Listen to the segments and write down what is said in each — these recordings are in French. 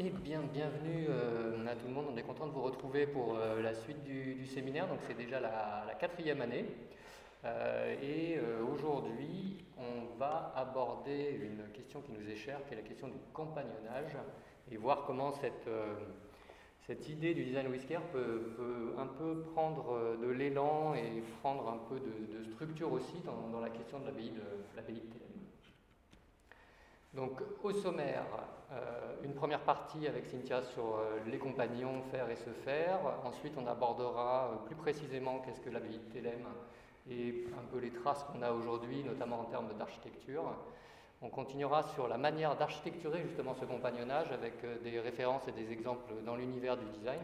Eh bien, bienvenue euh, à tout le monde. On est content de vous retrouver pour euh, la suite du, séminaire. Donc, c'est déjà la, quatrième année. Euh, et aujourd'hui, on va aborder une question qui nous est chère, qui est la question du compagnonnage, et voir comment cette, cette idée du design whisker peut, un peu prendre de l'élan et prendre un peu de, structure aussi dans, la question de l'abbaye de, de donc au sommaire, euh, une première partie avec Cynthia sur euh, les compagnons, faire et se faire. Ensuite, on abordera euh, plus précisément qu'est-ce que l'abbaye de Thélème et un peu les traces qu'on a aujourd'hui, notamment en termes d'architecture. On continuera sur la manière d'architecturer justement ce compagnonnage avec des références et des exemples dans l'univers du design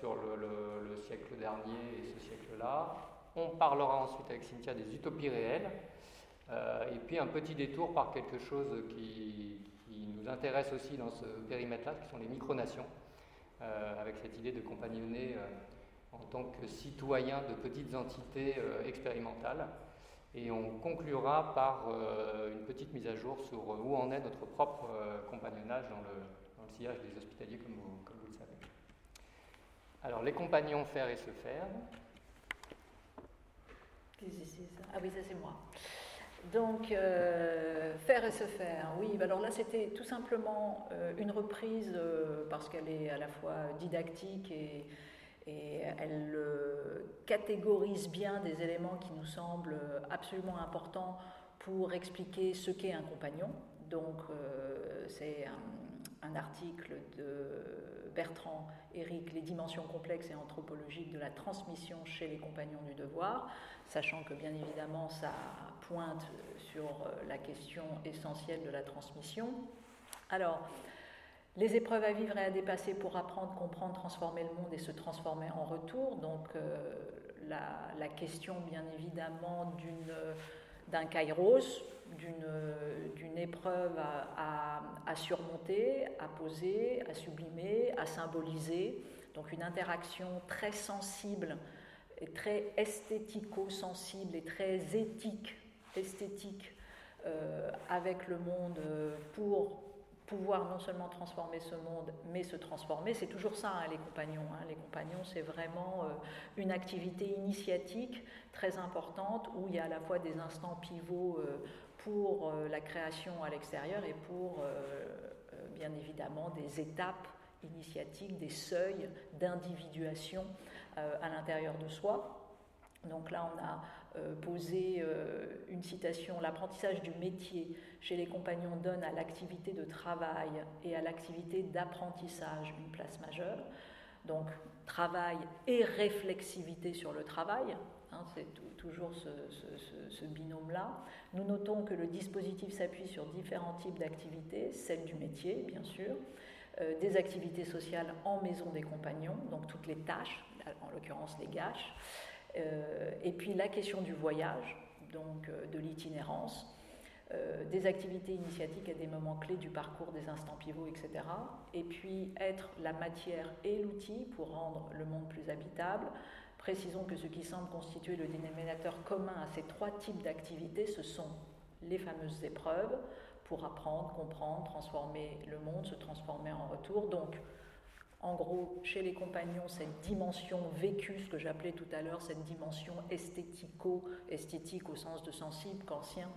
sur le siècle dernier et ce siècle-là. On parlera ensuite avec Cynthia des utopies réelles et puis un petit détour par quelque chose qui, nous intéresse aussi dans ce périmètre-là, qui sont les micronations, euh, avec cette idée de compagnonner euh, en tant que citoyen de petites entités expérimentales. Et on conclura par une petite mise à jour sur où en est notre propre compagnonnage dans le, sillage des hospitaliers, comme vous, comme vous le savez. Alors, les compagnons faire et se faire. Ah oui, ça c'est moi. Donc, euh, faire et se faire, oui, bah alors là c'était tout simplement euh, une reprise euh, parce qu'elle est à la fois didactique et, elle catégorise bien des éléments qui nous semblent absolument importants pour expliquer ce qu'est un compagnon. Donc, c'est un, article de Bertrand Eric, Les dimensions complexes et anthropologiques de la transmission chez les compagnons du devoir, sachant que bien évidemment ça pointe sur euh, la question essentielle de la transmission. Alors, les épreuves à vivre et à dépasser pour apprendre, comprendre, transformer le monde et se transformer en retour. Donc euh, la, question bien évidemment d'un kairos, d'une épreuve à, surmonter, à poser, à sublimer, à symboliser. Donc une interaction très sensible et très esthético-sensible et très éthique esthétique euh, avec le monde euh, pour pouvoir non seulement transformer ce monde, mais se transformer. C'est toujours ça, hein, les compagnons. Hein. Les compagnons, c'est vraiment euh, une activité initiatique très importante où il y a à la fois des instants pivots pour la création à l'extérieur et pour, bien évidemment, des étapes initiatiques, des seuils d'individuation à l'intérieur de soi. Donc là, on a euh, posé euh, une citation, l'apprentissage du métier chez les compagnons donne à l'activité de travail et à l'activité d'apprentissage une place majeure. Donc travail et réflexivité sur le travail, hein, c'est toujours ce, binôme-là. Nous notons que le dispositif s'appuie sur différents types d'activités, celle du métier bien sûr, euh, des activités sociales en maison des compagnons, donc toutes les tâches, en l'occurrence les gâches, euh, et puis la question du voyage, donc euh, de l'itinérance, des activités initiatiques à des moments clés du parcours, des instants pivots, etc. Et puis être la matière et l'outil pour rendre le monde plus habitable. Précisons que ce qui semble constituer le dénominateur commun à ces trois types d'activités, ce sont les fameuses épreuves pour apprendre, comprendre, transformer le monde, se transformer en retour. Donc, en gros, chez les compagnons, cette dimension vécue, ce que j'appelais tout à l'heure, cette dimension esthético, esthétique au sens de sensible, qu'ancien,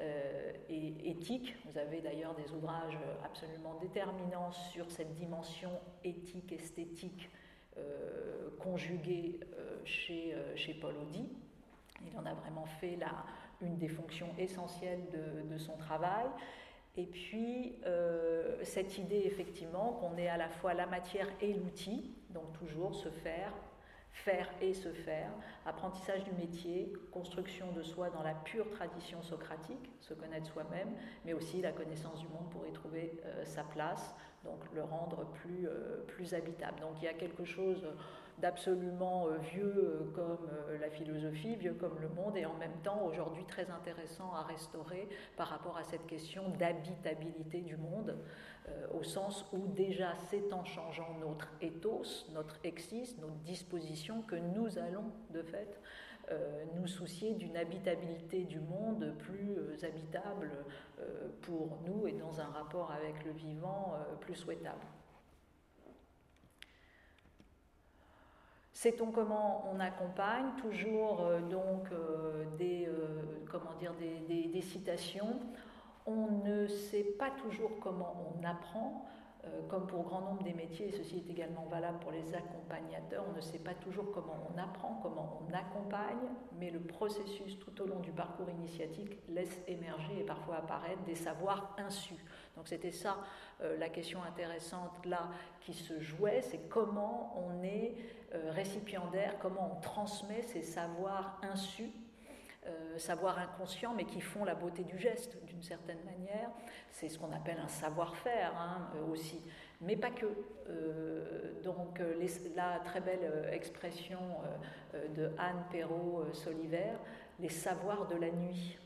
euh, et éthique. Vous avez d'ailleurs des ouvrages absolument déterminants sur cette dimension éthique, esthétique, euh, euh, chez, chez Paul Audi. Il en a vraiment fait la, une des fonctions essentielles de, de son travail. Et puis, euh, cette idée, effectivement, qu'on est à la fois la matière et l'outil, donc toujours se faire, faire et se faire, apprentissage du métier, construction de soi dans la pure tradition socratique, se connaître soi-même, mais aussi la connaissance du monde pour y trouver euh, sa place, donc le rendre plus, euh, plus habitable. Donc il y a quelque chose d'absolument euh, vieux euh, comme la philosophie, vieux comme le monde, et en même temps aujourd'hui très intéressant à restaurer par rapport à cette question d'habitabilité du monde, au sens où déjà c'est en changeant notre ethos, notre exis, notre disposition que nous allons de fait nous soucier d'une habitabilité du monde plus habitable pour nous et dans un rapport avec le vivant plus souhaitable. Sait-on comment on accompagne Toujours donc des, comment dire, des citations? On ne sait pas toujours comment on apprend, euh, comme pour grand nombre des métiers, et ceci est également valable pour les accompagnateurs, on ne sait pas toujours comment on apprend, comment on accompagne, mais le processus tout au long du parcours initiatique laisse émerger et parfois apparaître des savoirs insus. Donc c'était ça euh, la question intéressante là qui se jouait, c'est comment on est euh, récipiendaire, comment on transmet ces savoirs insus euh, savoir inconscient, mais qui font la beauté du geste d'une certaine manière. C'est ce qu'on appelle un savoir-faire hein, euh, aussi, mais pas que. Euh, donc la très belle expression de Anne Perrault-Soliver, les savoirs de la nuit.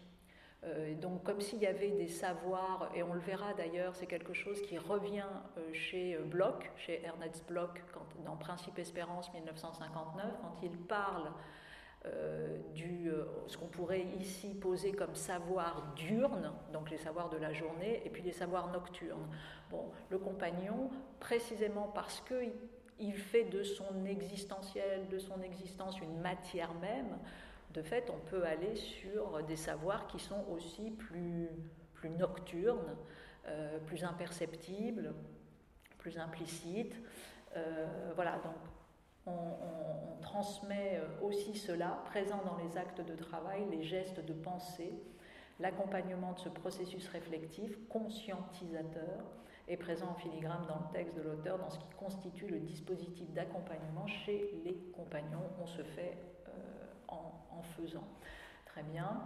donc comme s'il y avait des savoirs, et on le verra d'ailleurs, c'est quelque chose qui revient chez Bloch, chez Ernest Bloch, dans Principe Espérance 1959, quand il parle euh, du, euh, ce qu'on pourrait ici poser comme savoir diurne, donc les savoirs de la journée, et puis les savoirs nocturnes. Bon, le compagnon, précisément parce qu'il fait de son existentiel, de son existence une matière même, de fait, on peut aller sur des savoirs qui sont aussi plus, plus nocturnes, euh, plus imperceptibles, plus implicites. voilà, donc on, transmet euh, aussi cela, présent dans les actes de travail, les gestes de pensée, l'accompagnement de ce processus réflectif, conscientisateur, est présent en filigrane dans le texte de l'auteur, dans ce qui constitue le dispositif d'accompagnement chez les compagnons. On se fait euh, en, faisant. Très bien.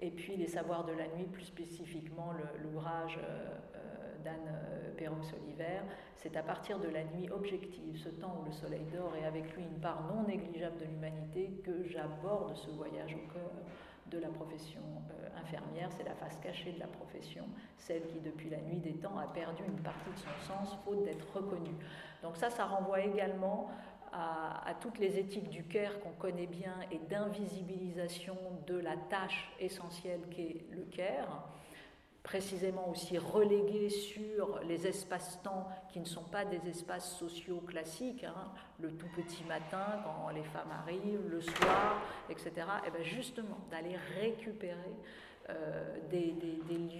Et puis les savoirs de la nuit, plus spécifiquement l'ouvrage euh, d'Anne euh, Perroux-Oliver, c'est à partir de la nuit objective, ce temps où le soleil dort et avec lui une part non négligeable de l'humanité, que j'aborde ce voyage au cœur de la profession euh, infirmière. C'est la face cachée de la profession, celle qui, depuis la nuit des temps, a perdu une partie de son sens, faute d'être reconnue. Donc ça, ça renvoie également à, toutes les éthiques du care qu'on connaît bien et d'invisibilisation de la tâche essentielle qu'est le care précisément aussi relégués sur les espaces-temps qui ne sont pas des espaces sociaux classiques, hein, le tout petit matin quand les femmes arrivent, le soir, etc. Et bien justement, d'aller récupérer euh, des,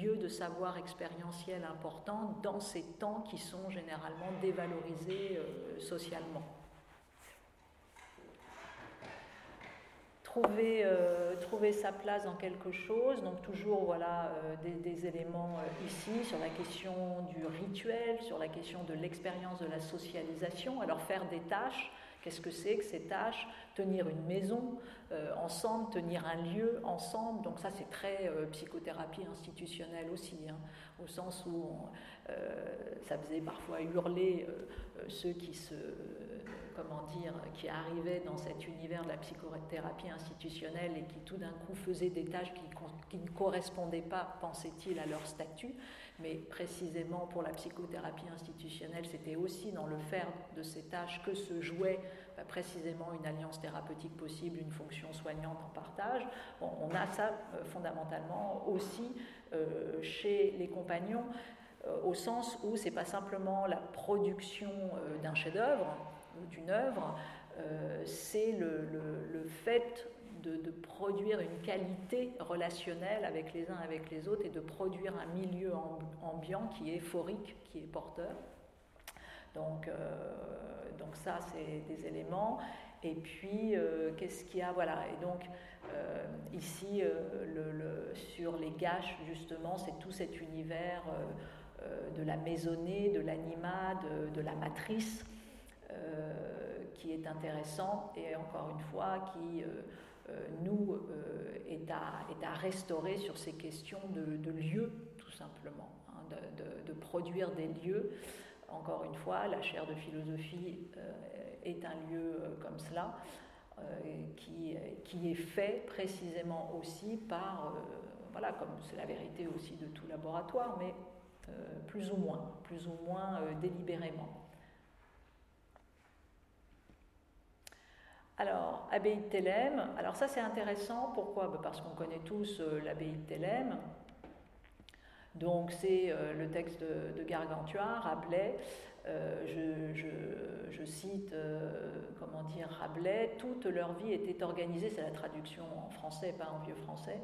lieux de savoir expérientiel importants dans ces temps qui sont généralement dévalorisés euh, socialement. Trouver, euh, trouver sa place dans quelque chose. Donc toujours voilà, euh, des, éléments euh, ici sur la question du rituel, sur la question de l'expérience de la socialisation. Alors faire des tâches, qu'est-ce que c'est que ces tâches? Tenir une maison ensemble, tenir un lieu ensemble. Donc ça c'est très psychothérapie institutionnelle aussi, hein, au sens où ça faisait parfois hurler ceux qui se comment dire, qui arrivaient dans cet univers de la psychothérapie institutionnelle et qui tout d'un coup faisaient des tâches qui, ne correspondaient pas, pensait-il, à leur statut. Mais précisément pour la psychothérapie institutionnelle, c'était aussi dans le faire de ces tâches que se jouait bah, précisément une alliance thérapeutique possible, une fonction soignante en partage. on a ça euh, fondamentalement aussi euh, chez les compagnons euh, au sens où c'est pas simplement la production d'un chef-d'œuvre, d'une œuvre, euh, c'est le, fait de, produire une qualité relationnelle avec les uns avec les autres et de produire un milieu ambiant qui est euphorique, qui est porteur. Donc, euh, donc ça, c'est des éléments. Et puis, euh, qu'est-ce qu'il y a? Voilà. Et donc, ici, le, sur les gâches, justement, c'est tout cet univers de la maisonnée, de l'anima, de, la matrice. Euh, qui est intéressant et encore une fois qui euh, euh, nous est à, est, à, restaurer sur ces questions de, de lieux tout simplement, hein, de, de, produire des lieux. Encore une fois, la chaire de philosophie est un lieu comme cela. qui, qui, est fait précisément aussi par, voilà, comme c'est la vérité aussi de tout laboratoire, mais plus ou moins, plus ou moins délibérément. Alors, abbaye de Thélème, alors ça c'est intéressant, pourquoi? Bah, Parce qu'on connaît tous l'abbaye de Thélème. Donc c'est le texte de, Gargantua, Rabelais. je, je, cite, comment dire, Rabelais, toute leur vie était organisée, c'est la traduction en français, pas en vieux français,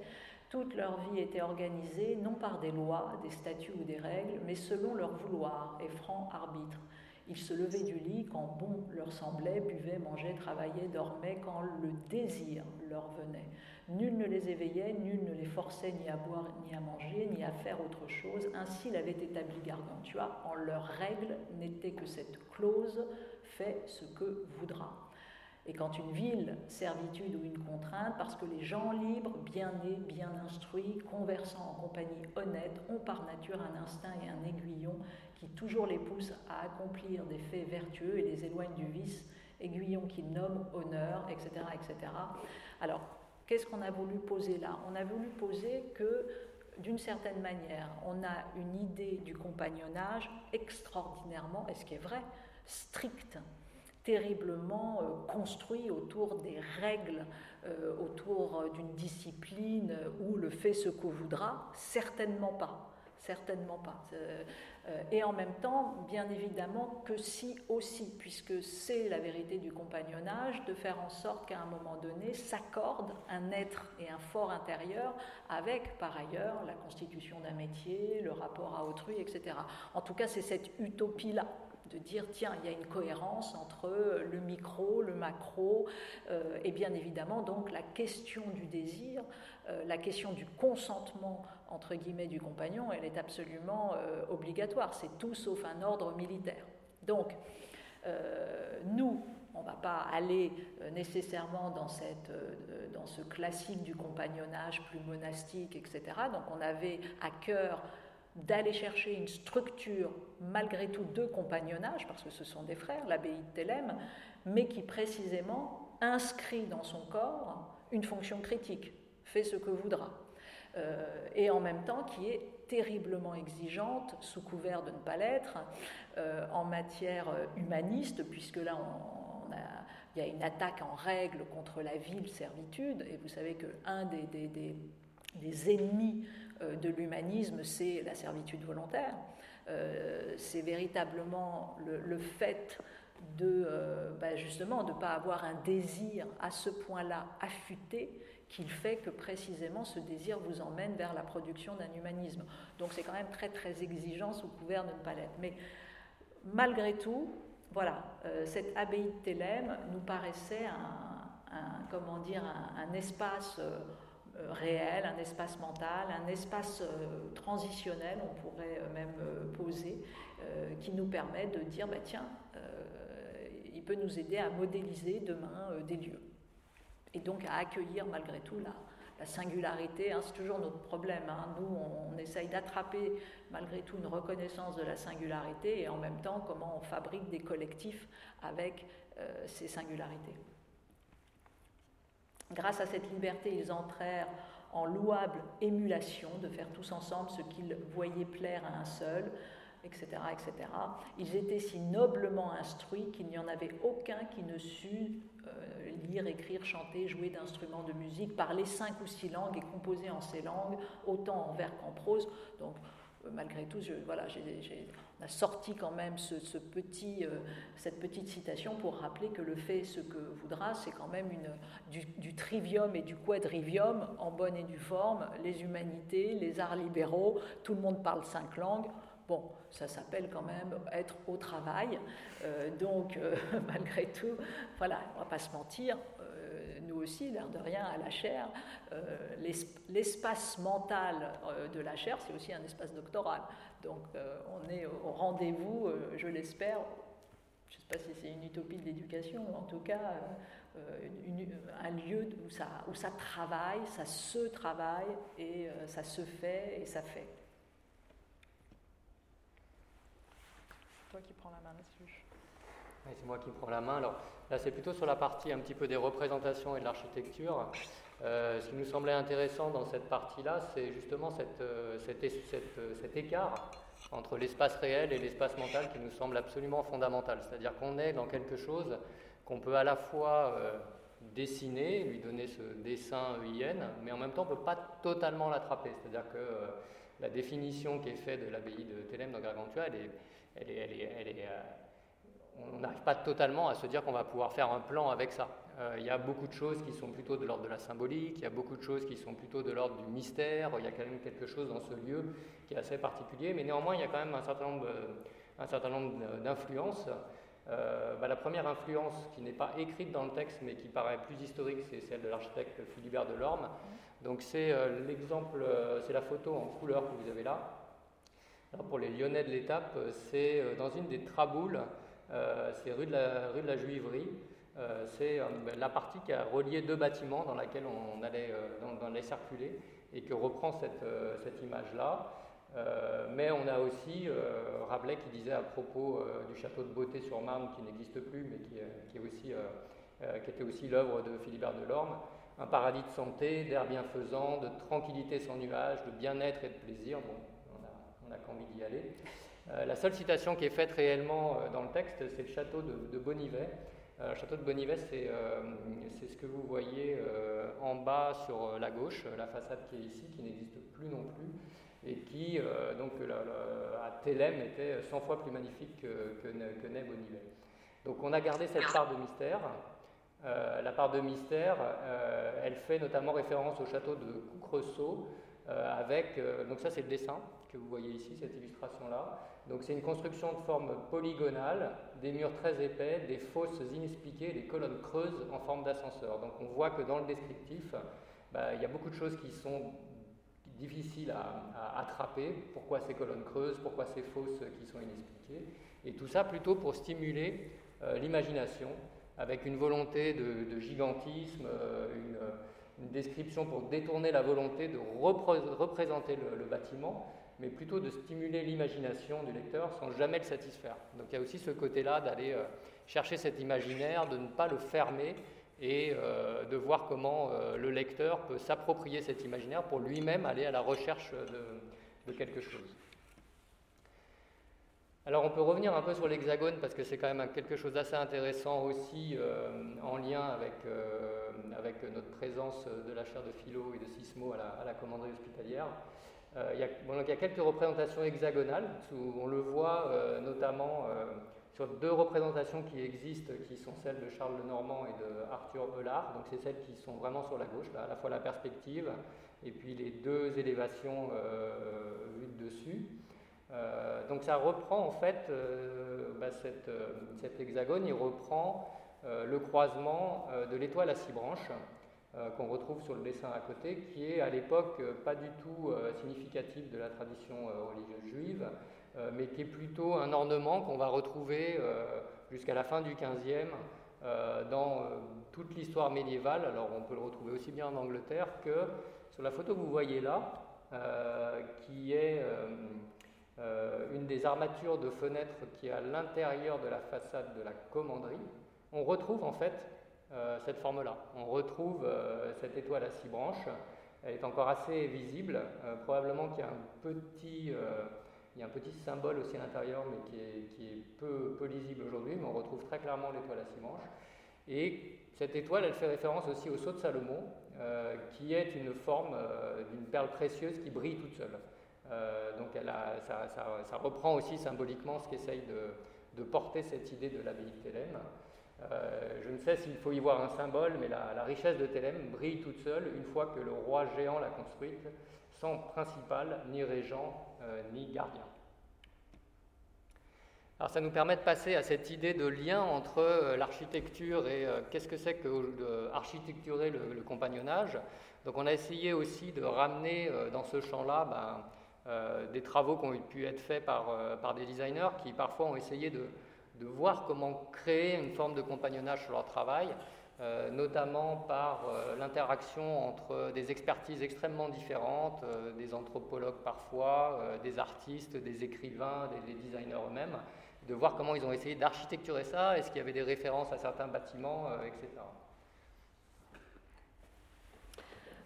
toute leur vie était organisée non par des lois, des statuts ou des règles, mais selon leur vouloir et franc arbitre. Ils se levaient du lit quand bon leur semblait, buvaient, mangeaient, travaillaient, dormaient, quand le désir leur venait. Nul ne les éveillait, nul ne les forçait ni à boire, ni à manger, ni à faire autre chose. Ainsi l'avait établi Gargantua. En leur règle n'était que cette clause fait ce que voudra. Et quand une ville, servitude ou une contrainte, parce que les gens libres, bien nés, bien instruits, conversant en compagnie honnête, ont par nature un instinct et un aiguillon toujours les poussent à accomplir des faits vertueux et les éloignent du vice, aiguillon qui nomme honneur, etc. etc. Alors, qu'est-ce qu'on a voulu poser là? On a voulu poser que d'une certaine manière, on a une idée du compagnonnage extraordinairement, et ce qui est vrai, stricte terriblement euh, construit autour des règles, euh, autour euh, d'une discipline où le fait ce qu'on voudra, certainement pas. Certainement pas. Et en même temps, bien évidemment que si aussi, puisque c'est la vérité du compagnonnage, de faire en sorte qu'à un moment donné s'accorde un être et un fort intérieur avec, par ailleurs, la constitution d'un métier, le rapport à autrui, etc. En tout cas, c'est cette utopie-là de dire tiens, il y a une cohérence entre le micro, le macro, euh, et bien évidemment donc la question du désir, euh, la question du consentement entre guillemets du compagnon, elle est absolument euh, obligatoire. C'est tout sauf un ordre militaire. Donc nous, on ne va pas aller nécessairement dans, cette, dans ce classique du compagnonnage plus monastique, etc. Donc on avait à cœur d'aller chercher une structure, malgré tout, de compagnonnage, parce que ce sont des frères, l'abbaye de Thélème, mais qui précisément inscrit dans son corps une fonction critique, fait ce que voudra, euh, et en même temps qui est terriblement exigeante, sous couvert de ne pas l'être, euh, en matière humaniste, puisque là, il y a une attaque en règle contre la ville servitude, et vous savez qu'un des, des, des ennemis euh, de l'humanisme, c'est la servitude volontaire. Euh, c'est véritablement le, fait de euh, bah, justement de ne pas avoir un désir à ce point-là affûté qu'il fait que précisément ce désir vous emmène vers la production d'un humanisme. Donc c'est quand même très très exigeant sous couvert de ne pas l'être. Mais malgré tout, voilà, cette abbaye de Thélème nous paraissait un, comment dire, un, espace euh, réel, un espace mental, un espace euh, transitionnel, on pourrait euh, même poser, qui nous permet de dire, bah, tiens, il peut nous aider à modéliser demain des lieux. Et donc à accueillir malgré tout la, la singularité, hein, c'est toujours notre problème. Hein. Nous, on, essaye d'attraper malgré tout une reconnaissance de la singularité et en même temps comment on fabrique des collectifs avec ces singularités. Grâce à cette liberté, ils entrèrent en louable émulation de faire tous ensemble ce qu'ils voyaient plaire à un seul, etc., etc. Ils étaient si noblement instruits qu'il n'y en avait aucun qui ne sut euh, lire, écrire, chanter, jouer d'instruments de musique, parler cinq ou six langues et composer en ces langues, autant en vers qu'en prose. Donc, euh, malgré tout, voilà, on a sorti quand même ce, petit, euh, cette petite citation pour rappeler que le fait ce que voudra, c'est quand même du, trivium et du quadrivium en bonne et due forme, les humanités, les arts libéraux, tout le monde parle cinq langues. Bon, ça s'appelle quand même être au travail. Euh, donc, malgré tout, voilà, on ne va pas se mentir, nous aussi, l'air de rien, à la chair, euh, l'espace mental euh, de la chair, c'est aussi un espace doctoral. Donc euh, on est au rendez-vous, je l'espère, je ne sais pas si c'est une utopie de l'éducation, en tout cas un lieu où ça, où ça travaille, ça se travaille et ça se fait et ça fait. Toi qui prends la main là-dessus. C'est moi qui prends la main. Alors, Là, c'est plutôt sur la partie un petit peu des représentations et de l'architecture. Euh, ce qui nous semblait intéressant dans cette partie-là, c'est justement euh, euh, cet écart entre l'espace réel et l'espace mental qui nous semble absolument fondamental. C'est-à-dire qu'on est dans quelque chose qu'on peut à la fois dessiner, lui donner ce dessin EIN, mais en même temps on ne peut pas totalement l'attraper. C'est-à-dire que la définition qui est faite de l'abbaye de Thélème dans Gargantua, elle est on n'arrive pas totalement à se dire qu'on va pouvoir faire un plan avec ça. Euh, il y a beaucoup de choses qui sont plutôt de l'ordre de la symbolique, il y a beaucoup de choses qui sont plutôt de l'ordre du mystère, il y a quand même quelque chose dans ce lieu qui est assez particulier, mais néanmoins il y a quand même un certain nombre, d'influences. Euh, bah, la première influence qui n'est pas écrite dans le texte mais qui paraît plus historique, c'est celle de l'architecte Philibert Delorme. Donc c'est euh, l'exemple, c'est la photo en couleur que vous avez là. pour les Lyonnais de l'étape, c'est dans une des traboules c'est rue, de la, rue de la Juiverie. Euh, c'est euh, ben, la partie qui a relié deux bâtiments dans laquelle on allait, dans, circuler et que reprend cette, cette image-là. mais on a aussi Rabelais qui disait à propos du château de Beauté-sur-Marne, qui n'existe plus, mais qui, était aussi l'œuvre de Philibert Delorme, un paradis de santé, d'air bienfaisant, de tranquillité sans nuages, de bien-être et de plaisir. Bon, on n'a qu'envie d'y aller. Euh, la seule citation qui est faite réellement euh, dans le texte, c'est le château de, Bonivet. Euh, le château de Bonivet, c'est ce que vous voyez en bas sur la gauche, la façade qui est ici, qui n'existe plus non plus, et qui, donc, à Thélème, était 100 fois plus magnifique que, que, naît Bonivet. Donc on a gardé cette part de mystère. la part de mystère, elle fait notamment référence au château de Coucreceau, avec, donc ça c'est le dessin que vous voyez ici, cette illustration-là, donc c'est une construction de forme polygonale, des murs très épais, des fosses inexpliquées, des colonnes creuses en forme d'ascenseur. Donc on voit que dans le descriptif, bah, il y a beaucoup de choses qui sont difficiles à, attraper. Pourquoi ces colonnes creuses, pourquoi ces fosses qui sont inexpliquées? Et tout ça plutôt pour stimuler euh, l'imagination, avec une volonté de, gigantisme, euh, une, description pour détourner la volonté de représenter le bâtiment mais plutôt de stimuler l'imagination du lecteur sans jamais le satisfaire. Donc il y a aussi ce côté-là d'aller euh, chercher cet imaginaire, de ne pas le fermer et euh, de voir comment euh, le lecteur peut s'approprier cet imaginaire pour lui-même aller à la recherche de, quelque chose. Alors on peut revenir un peu sur l'hexagone parce que c'est quand même quelque chose d'assez intéressant aussi en lien avec, notre présence de la chaire de philo et de sismo à la commanderie hospitalière. Euh, il, y a, quelques représentations hexagonales, où on le voit euh, notamment euh, sur deux représentations qui existent, qui sont celles de Charles Lenormand et de Arthur Eulard. Donc c'est celles qui sont vraiment sur la gauche, à la fois la perspective et puis les deux élévations vues de dessus. donc ça reprend en fait bah, cet hexagone, il reprend le croisement de l'étoile à six branches euh, qu'on retrouve sur le dessin à côté, qui est à l'époque euh, pas du tout euh, significatif de la tradition religieuse juive, mais qui est plutôt un ornement qu'on va retrouver jusqu'à la fin du XVe dans toute l'histoire médiévale. Alors on peut le retrouver aussi bien en Angleterre que sur la photo que vous voyez là, qui est une des armatures de fenêtres qui est à l'intérieur de la façade de la commanderie. On retrouve en fait euh, cette forme-là. On retrouve euh, cette étoile à six branches. Elle est encore assez visible. Euh, probablement qu'il y a un petit il y a un petit symbole aussi à l'intérieur, mais qui est, peu, lisible aujourd'hui, mais on retrouve très clairement l'étoile à six branches. Et cette étoile, elle fait référence aussi au sceau de Salomon, qui est une forme d'une perle précieuse qui brille toute seule. donc elle ça, reprend aussi symboliquement ce qu'essaye de, de, porter cette idée de l'abbaye de Thélème. Euh, je ne sais s'il faut y voir un symbole, mais la, richesse de Thélème brille toute seule une fois que le roi géant l'a construite, sans principal, ni régent, euh, ni gardien. Alors ça nous permet de passer à cette idée de lien entre euh, l'architecture et qu'est-ce que c'est que architecturer le, compagnonnage. Donc on a essayé aussi de ramener dans ce champ-là ben, des travaux qui ont pu être faits par des designers qui parfois ont essayé de, de voir comment créer une forme de compagnonnage sur leur travail, euh, notamment par euh, l'interaction entre des expertises extrêmement différentes, euh, des anthropologues parfois, des artistes, des écrivains, des, designers eux-mêmes, de voir comment ils ont essayé d'architecturer ça, est-ce qu'il y avait des références à certains bâtiments, etc.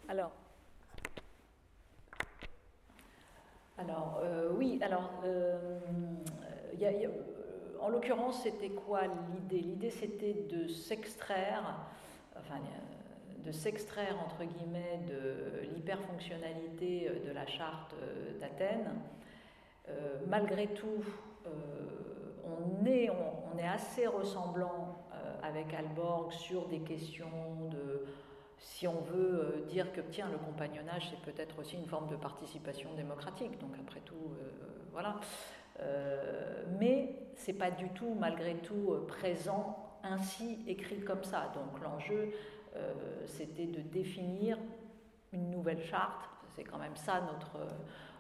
Alors, alors oui, alors il y a en l'occurrence, c'était quoi l'idée? L'idée, c'était de s'extraire enfin, de s'extraire entre guillemets de l'hyperfonctionnalité de la charte d'Athènes. malgré tout, on est, on, est, assez ressemblant avec Alborg sur des questions de si on veut euh, dire que tiens, le compagnonnage, c'est peut-être aussi une forme de participation démocratique, donc après tout, euh, voilà. Euh, mais c'est pas du tout, malgré tout, présent ainsi écrit comme ça. Donc l'enjeu, c'était de définir une nouvelle charte. C'est quand même ça notre,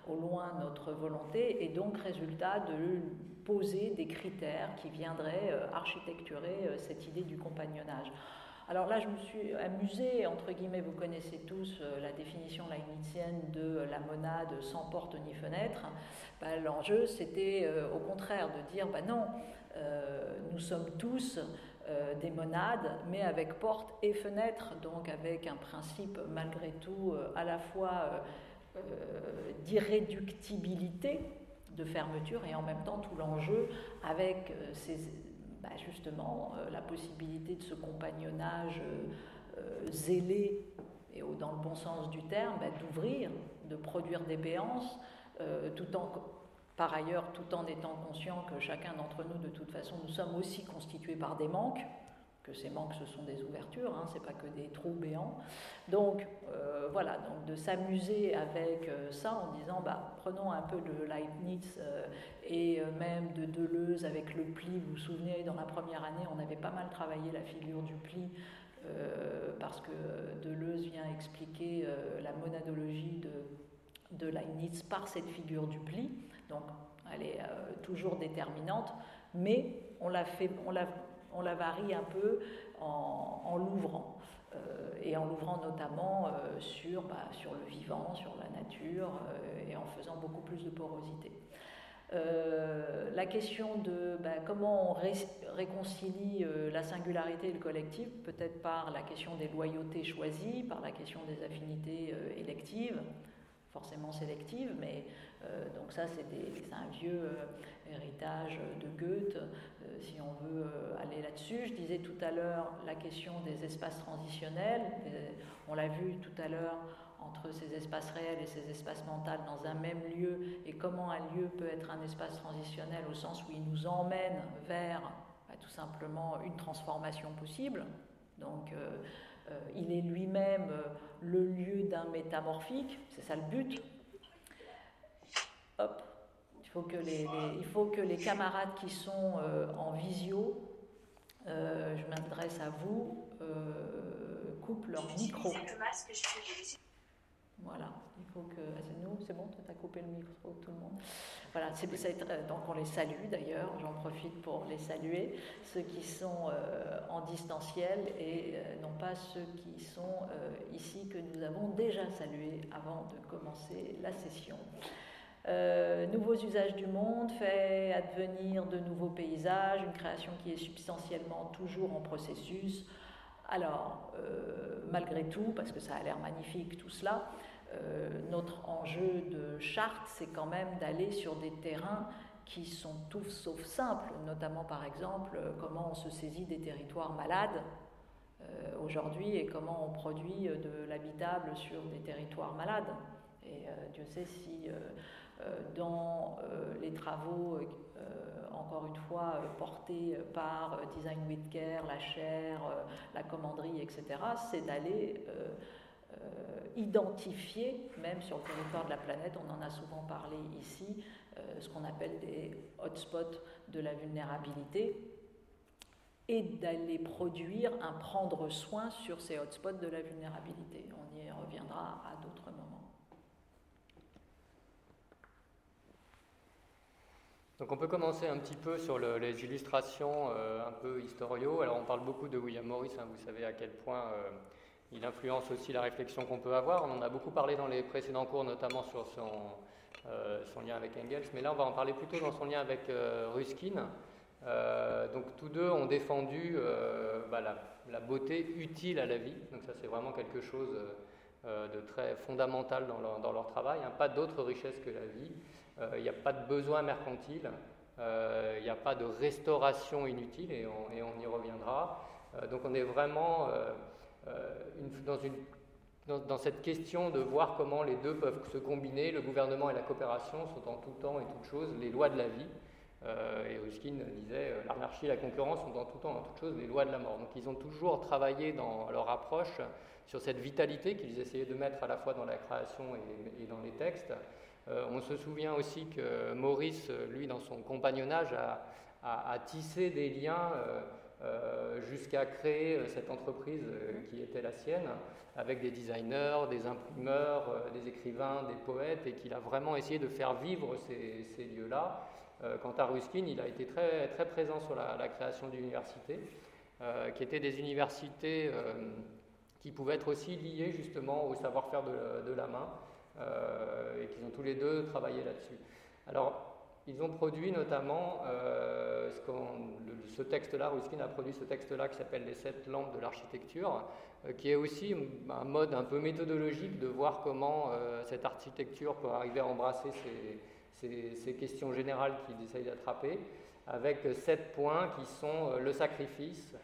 au loin notre volonté, et donc résultat de poser des critères qui viendraient architecturer cette idée du compagnonnage. Alors là, je me suis amusée, entre guillemets, vous connaissez tous euh, la définition leibnizienne de la monade sans porte ni fenêtre. Bah, l'enjeu, c'était euh, au contraire de dire, bah non, euh, nous sommes tous des monades, mais avec porte et fenêtre, donc avec un principe malgré tout à la fois d'irréductibilité, de fermeture, et en même temps tout l'enjeu avec ces bah, justement euh, la possibilité de ce compagnonnage euh, euh, zélé, et dans le bon sens du terme, bah, d'ouvrir, de produire des béances, tout en, par ailleurs, tout en étant conscient que chacun d'entre nous, de toute façon, nous sommes aussi constitués par des manques, que ces manques, ce sont des ouvertures, hein, ce n'est pas que des trous béants. Donc euh, voilà, donc de s'amuser avec euh, ça en disant, bah, prenons un peu de Leibniz euh, et même de Deleuze avec le pli. Vous vous souvenez, dans la première année, on avait pas mal travaillé la figure du pli. parce que Deleuze vient expliquer la monadologie de, de Leibniz par cette figure du pli. Donc, elle est toujours déterminante, mais on la, fait, on la on la varie un peu en, l'ouvrant. Euh, et en l'ouvrant notamment euh, sur, bah, sur le vivant, sur la nature, euh, et en faisant beaucoup plus de porosité. la question de bah, comment on réconcilie la singularité et le collectif, peut-être par la question des loyautés choisies, par la question des affinités électives, forcément sélectives, mais donc ça c'est un vieux héritage de Goethe, si on veut euh, aller là-dessus. Je disais tout à l'heure la question des espaces transitionnels. On l'a vu tout à l'heure entre ces espaces réels et ces espaces mentaux dans un même lieu et comment un lieu peut être un espace transitionnel au sens où il nous emmène vers bah, tout simplement une transformation possible. Donc euh, il est lui-même le lieu d'un métamorphique, c'est ça le but. Hop, il faut que les, il faut que les camarades qui sont euh, en visio, euh, je m'adresse à vous, euh, coupent leur micro. Voilà, il faut que. Ah, c'est nous, c'est bon, tu as coupé le micro, tout le monde. Voilà, c'est, donc on les salue d'ailleurs, j'en profite pour les saluer, ceux qui sont en distanciel et non pas ceux qui sont ici que nous avons déjà salués avant de commencer la session. Euh, nouveaux usages du monde fait advenir de nouveaux paysages, une création qui est substantiellement toujours en processus. Alors, euh, malgré tout, parce que ça a l'air magnifique tout cela, euh, notre enjeu de charte, c'est quand même d'aller sur des terrains qui sont tous sauf simples, notamment par exemple comment on se saisit des territoires malades aujourd'hui et comment on produit de l'habitable sur des territoires malades. Et Dieu sait si dans euh, les travaux, euh, encore une fois, portés par Design with Care, la chaire, la commanderie, etc., c'est d'aller identifier, même sur le territoire de la planète, on en a souvent parlé ici, ce qu'on appelle des hotspots de la vulnérabilité, et d'aller produire un prendre soin sur ces hotspots de la vulnérabilité. On y reviendra à d'autres moments. Donc on peut commencer un petit peu sur les illustrations euh, un peu historiaux. Alors on parle beaucoup de William Morris, hein, vous savez à quel point euh, il influence aussi la réflexion qu'on peut avoir. On en a beaucoup parlé dans les précédents cours, notamment sur son, euh, lien avec Engels, mais là on va en parler plutôt dans son lien avec Ruskin. donc tous deux ont défendu bah, la, beauté utile à la vie, donc ça c'est vraiment quelque chose de très fondamental dans leur, dans leur travail, hein. pas d'autre richesse que la vie. Euh, il n'y a pas de besoin mercantile, euh, il n'y a pas de restauration inutile, et on, y reviendra. Euh, donc on est vraiment dans, cette question de voir comment les deux peuvent se combiner, le gouvernement et la coopération sont en tout temps et toute chose les lois de la vie. et Ruskin disait l'anarchie et la concurrence sont en tout temps, en toute chose, les lois de la mort. Donc ils ont toujours travaillé dans leur approche sur cette vitalité qu'ils essayaient de mettre à la fois dans la création et, dans les textes. Euh, on se souvient aussi que Maurice, lui, dans son compagnonnage, a, tissé des liens euh, euh, jusqu'à créer cette entreprise qui était la sienne, avec des designers, des imprimeurs, des écrivains, des poètes, et qu'il a vraiment essayé de faire vivre ces, lieux-là. quant à Ruskin, il a été très, très présent sur la, la création d'universités, qui étaient des universités qui pouvaient être aussi liés justement au savoir-faire de, la main, euh, et qu'ils ont tous les deux travaillé là-dessus. Alors, ils ont produit notamment euh, ce, texte-là, Ruskin a produit ce texte-là qui s'appelle Les sept lampes de l'architecture, euh, qui est aussi un mode un peu méthodologique de voir comment cette architecture peut arriver à embrasser ces, ces questions générales qu'ils essayent d'attraper, avec sept points qui sont le sacrifice,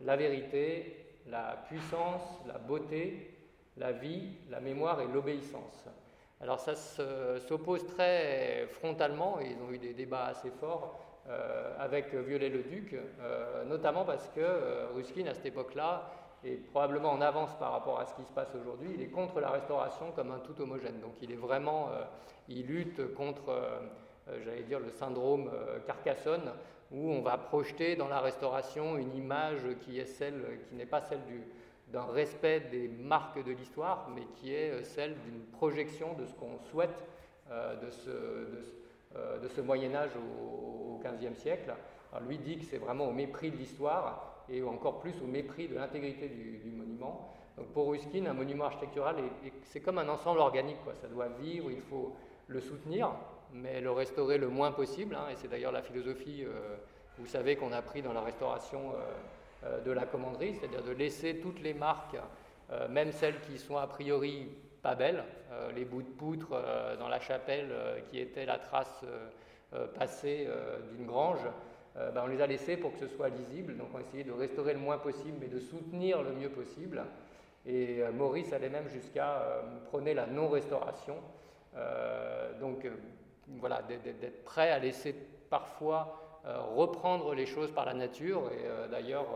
la vérité, la puissance, la beauté, la vie, la mémoire et l'obéissance. Alors ça s'oppose très frontalement, et ils ont eu des débats assez forts euh, avec Viollet-le-Duc, euh, notamment parce que euh, Ruskin, à cette époque-là, est probablement en avance par rapport à ce qui se passe aujourd'hui. Il est contre la restauration comme un tout homogène. Donc il est vraiment, il lutte contre, j'allais dire, le syndrome Carcassonne, où on va projeter dans la restauration une image qui est qui n'est pas celle d'un respect des marques de l'histoire, mais qui est euh, celle d'une projection de ce qu'on souhaite euh, de, ce, euh, de, ce, Moyen Âge au XVe siècle. Lui dit que c'est vraiment au mépris de l'histoire et encore plus au mépris de l'intégrité du, monument. Donc pour Ruskin, un monument architectural, c'est comme un ensemble organique. Quoi. Ça doit vivre, il faut le soutenir, mais le restaurer le moins possible. Hein, et c'est d'ailleurs la philosophie, vous savez, qu'on a pris dans la restauration de la commanderie, c'est-à-dire de laisser toutes les marques, même celles qui sont a priori pas belles, les bouts de poutre dans la chapelle qui étaient la trace passée d'une grange, ben, on les a laissés pour que ce soit lisible. Donc on a essayé de restaurer le moins possible, mais de soutenir le mieux possible. Et Maurice allait même jusqu'à prôner la non-restauration. donc voilà, d'être prêt à laisser parfois euh, reprendre les choses par la nature. Et euh, d'ailleurs,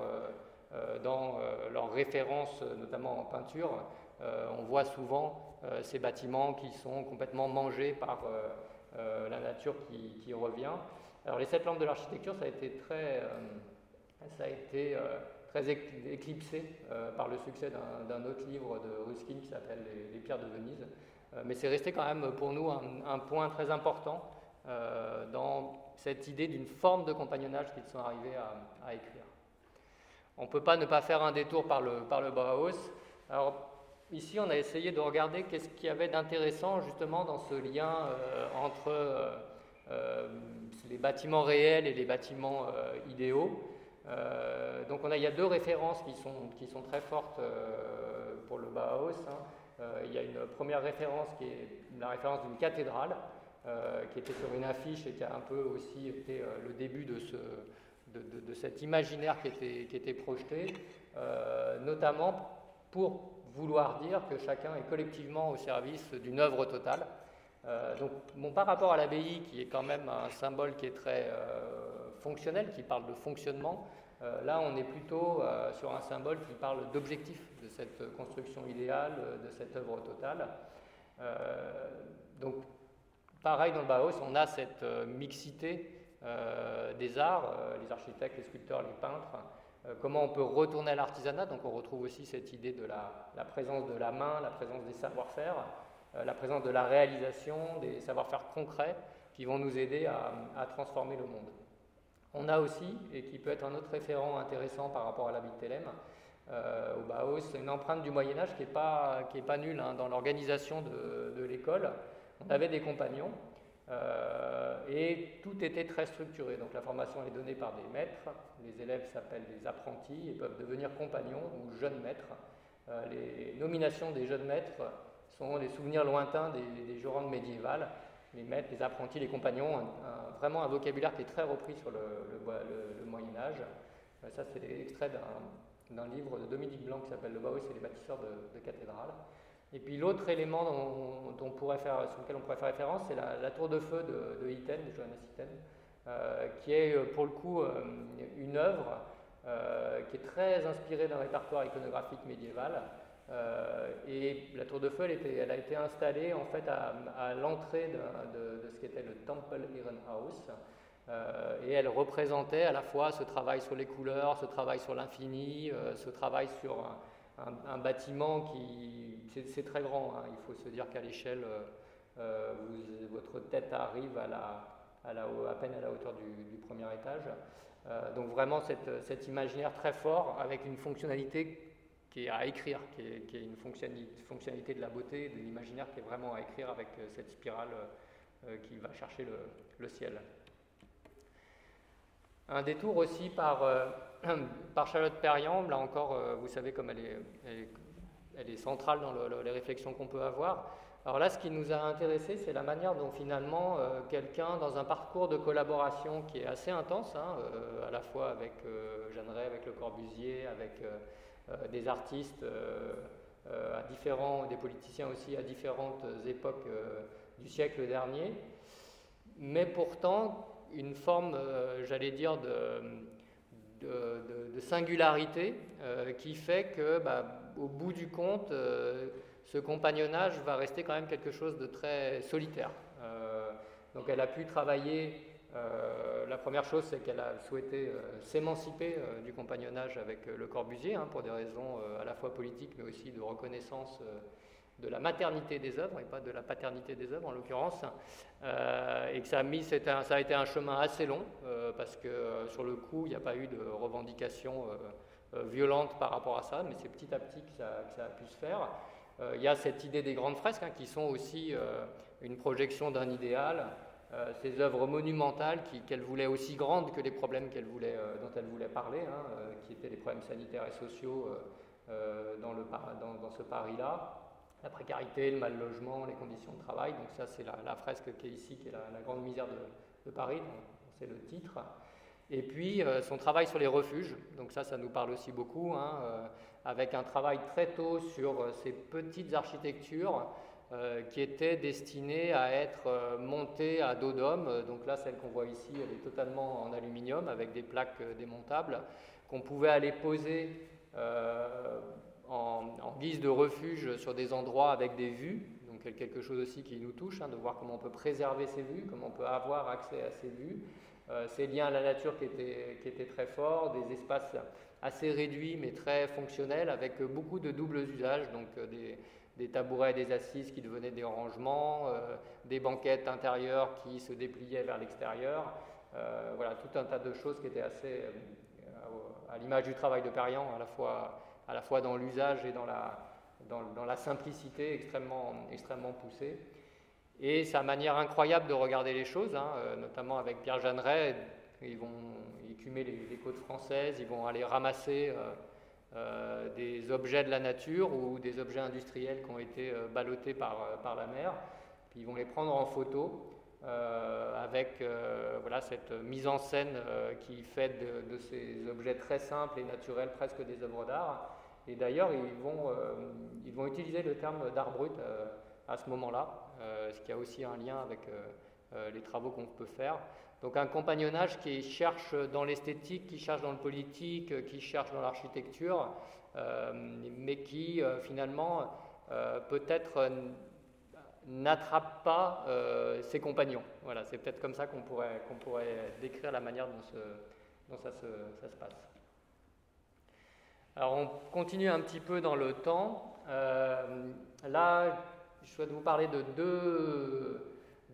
euh, dans leurs références, notamment en peinture, on voit souvent ces bâtiments qui sont complètement mangés par la nature qui, revient. Alors les sept lampes de l'architecture, ça a été très, ça a été, très éclipsé par le succès d'un autre livre de Ruskin qui s'appelle les, pierres de Venise. Euh, mais c'est resté quand même pour nous un, point très important euh, dans cette idée d'une forme de compagnonnage qu'ils sont arrivés à, écrire. On ne peut pas ne pas faire un détour par le, par le Bauhaus. Alors, ici, on a essayé de regarder qu'est-ce qu'il y avait d'intéressant justement dans ce lien euh, entre les bâtiments réels et les bâtiments idéaux. donc, on a, il y a deux références qui sont, qui sont très fortes pour le Bauhaus. Hein. Euh, il y a une première référence qui est la référence d'une cathédrale, euh, qui était sur une affiche et qui a un peu aussi été euh, le début de, ce, de, cet imaginaire qui était, qui était projeté, notamment pour vouloir dire que chacun est collectivement au service d'une œuvre totale. donc, bon, par rapport à l'abbaye, qui est quand même un symbole qui est très fonctionnel, qui parle de fonctionnement, euh, là, on est plutôt euh, sur un symbole qui parle d'objectif de cette construction idéale, euh, de cette œuvre totale. donc, pareil dans le Bauhaus, on a cette mixité des arts, les architectes, les sculpteurs, les peintres. comment on peut retourner à l'artisanat Donc, on retrouve aussi cette idée de la, présence de la main, la présence des savoir-faire, la présence de la réalisation, des savoir-faire concrets qui vont nous aider à transformer le monde. On a aussi, et qui peut être un autre référent intéressant par rapport à la euh, au Bauhaus, une empreinte du Moyen Âge qui n'est pas, pas nulle hein, dans l'organisation de, l'école. On avait des compagnons euh, et tout était très structuré. Donc la formation est donnée par des maîtres, les élèves s'appellent des apprentis et peuvent devenir compagnons ou jeunes maîtres. Euh, les nominations des jeunes maîtres sont les souvenirs lointains des, des Jorandes médiévales les maîtres, les apprentis, les compagnons, vraiment un vocabulaire qui est très repris sur le, Moyen Âge. Euh, ça, c'est l'extrait d'un livre de Dominique Blanc qui s'appelle Le Bauhaus et les bâtisseurs de, cathédrales. Et puis l'autre élément dont, on pourrait faire, sur lequel on pourrait faire référence, c'est la, tour de feu de, de de Johannes Itten, qui est pour le coup une œuvre qui est très inspirée d'un répertoire iconographique médiéval. et la tour de feu, elle, a été installée en fait à, l'entrée de, ce qui était le Temple euh, et elle représentait à la fois ce travail sur les couleurs, ce travail sur l'infini, euh, ce travail sur un, bâtiment qui. C'est très grand, hein. il faut se dire qu'à l'échelle, euh, votre tête arrive à, la, à, peine à la hauteur du, premier étage. donc vraiment cet imaginaire très fort avec une fonctionnalité qui est à écrire, qui est, une fonctionnalité, de la beauté, de l'imaginaire qui est vraiment à écrire avec cette spirale qui va chercher le ciel. Un détour aussi par, euh, par Charlotte Perriand, là encore, euh, vous savez comme elle est, elle est, centrale dans les réflexions qu'on peut avoir. Alors là, ce qui nous a intéressé, c'est la manière dont finalement euh, quelqu'un, dans un parcours de collaboration qui est assez intense, hein, à la fois avec Jeanne Ray, avec Le Corbusier, avec des artistes à différents, des politiciens aussi à différentes époques du siècle dernier, mais pourtant une forme, euh, j'allais dire, de, de, singularité euh, qui fait que, bah, au bout du compte, euh, ce compagnonnage va rester quand même quelque chose de très solitaire. donc elle a pu travailler la première chose, c'est qu'elle a souhaité s'émanciper du compagnonnage avec Le Corbusier, hein, pour des raisons à la fois politiques, mais aussi de reconnaissance de la maternité des œuvres et pas de la paternité des œuvres en l'occurrence, euh, et que ça a, mis, ça a été un chemin assez long euh, parce que euh, sur le coup il n'y a pas eu de revendication violente par rapport à ça, mais c'est petit à petit que ça, a pu se faire. Il y a cette idée des grandes fresques hein, qui sont aussi une projection d'un idéal, ces œuvres monumentales qu'elle voulait aussi grandes que les problèmes qu'elle voulait, dont elle voulait parler, hein, qui étaient les problèmes sanitaires et sociaux dans, le, dans ce Paris-là la précarité, le mal logement, les conditions de travail. Donc ça, c'est la, fresque qui est ici, qui est la, grande misère de, Paris, c'est le titre. Et puis euh, son travail sur les refuges, donc ça, ça nous parle aussi beaucoup, hein, euh, avec un travail très tôt sur euh, ces petites architectures qui étaient destinées à être montées à dos d'homme. Donc là, celle qu'on voit ici, elle est totalement en aluminium avec des plaques démontables qu'on pouvait aller poser en, guise de refuge sur des endroits avec des vues, donc quelque chose aussi qui nous touche, hein, de voir comment on peut préserver ces vues, comment on peut avoir accès à ces vues, euh, ces liens à la nature qui étaient, qui étaient très forts, des espaces assez réduits mais très fonctionnels avec beaucoup de doubles usages, donc euh, des, des tabourets et des assises qui devenaient des rangements, euh, des banquettes intérieures qui se dépliaient vers l'extérieur. voilà, tout un tas de choses qui étaient assez, à l'image du travail de Perriand, à la fois à la fois dans l'usage et dans la, dans, la simplicité extrêmement, extrêmement poussée. Et sa manière incroyable de regarder les choses, hein, euh, notamment avec Pierre Jeanneret, ils vont écumer les, côtes françaises, ils vont aller ramasser euh, euh, des objets de la nature ou des objets industriels qui ont été ballottés par, par la mer, puis ils vont les prendre en photo avec voilà, cette mise en scène qui fait de, ces objets très simples et naturels presque des œuvres d'art et d'ailleurs, ils, vont, euh, ils vont utiliser le terme d'art brut euh, à ce moment-là, euh, ce qui a aussi un lien avec les travaux qu'on peut faire. Donc un compagnonnage qui cherche dans l'esthétique, qui cherche dans le politique, qui cherche dans l'architecture, mais qui finalement peut-être n'attrape pas ses compagnons. Voilà, c'est peut-être comme ça qu'on pourrait, qu'on pourrait décrire la manière dont, ça se passe. Alors on continue un petit peu dans le temps. Euh, là, je souhaite vous parler de deux,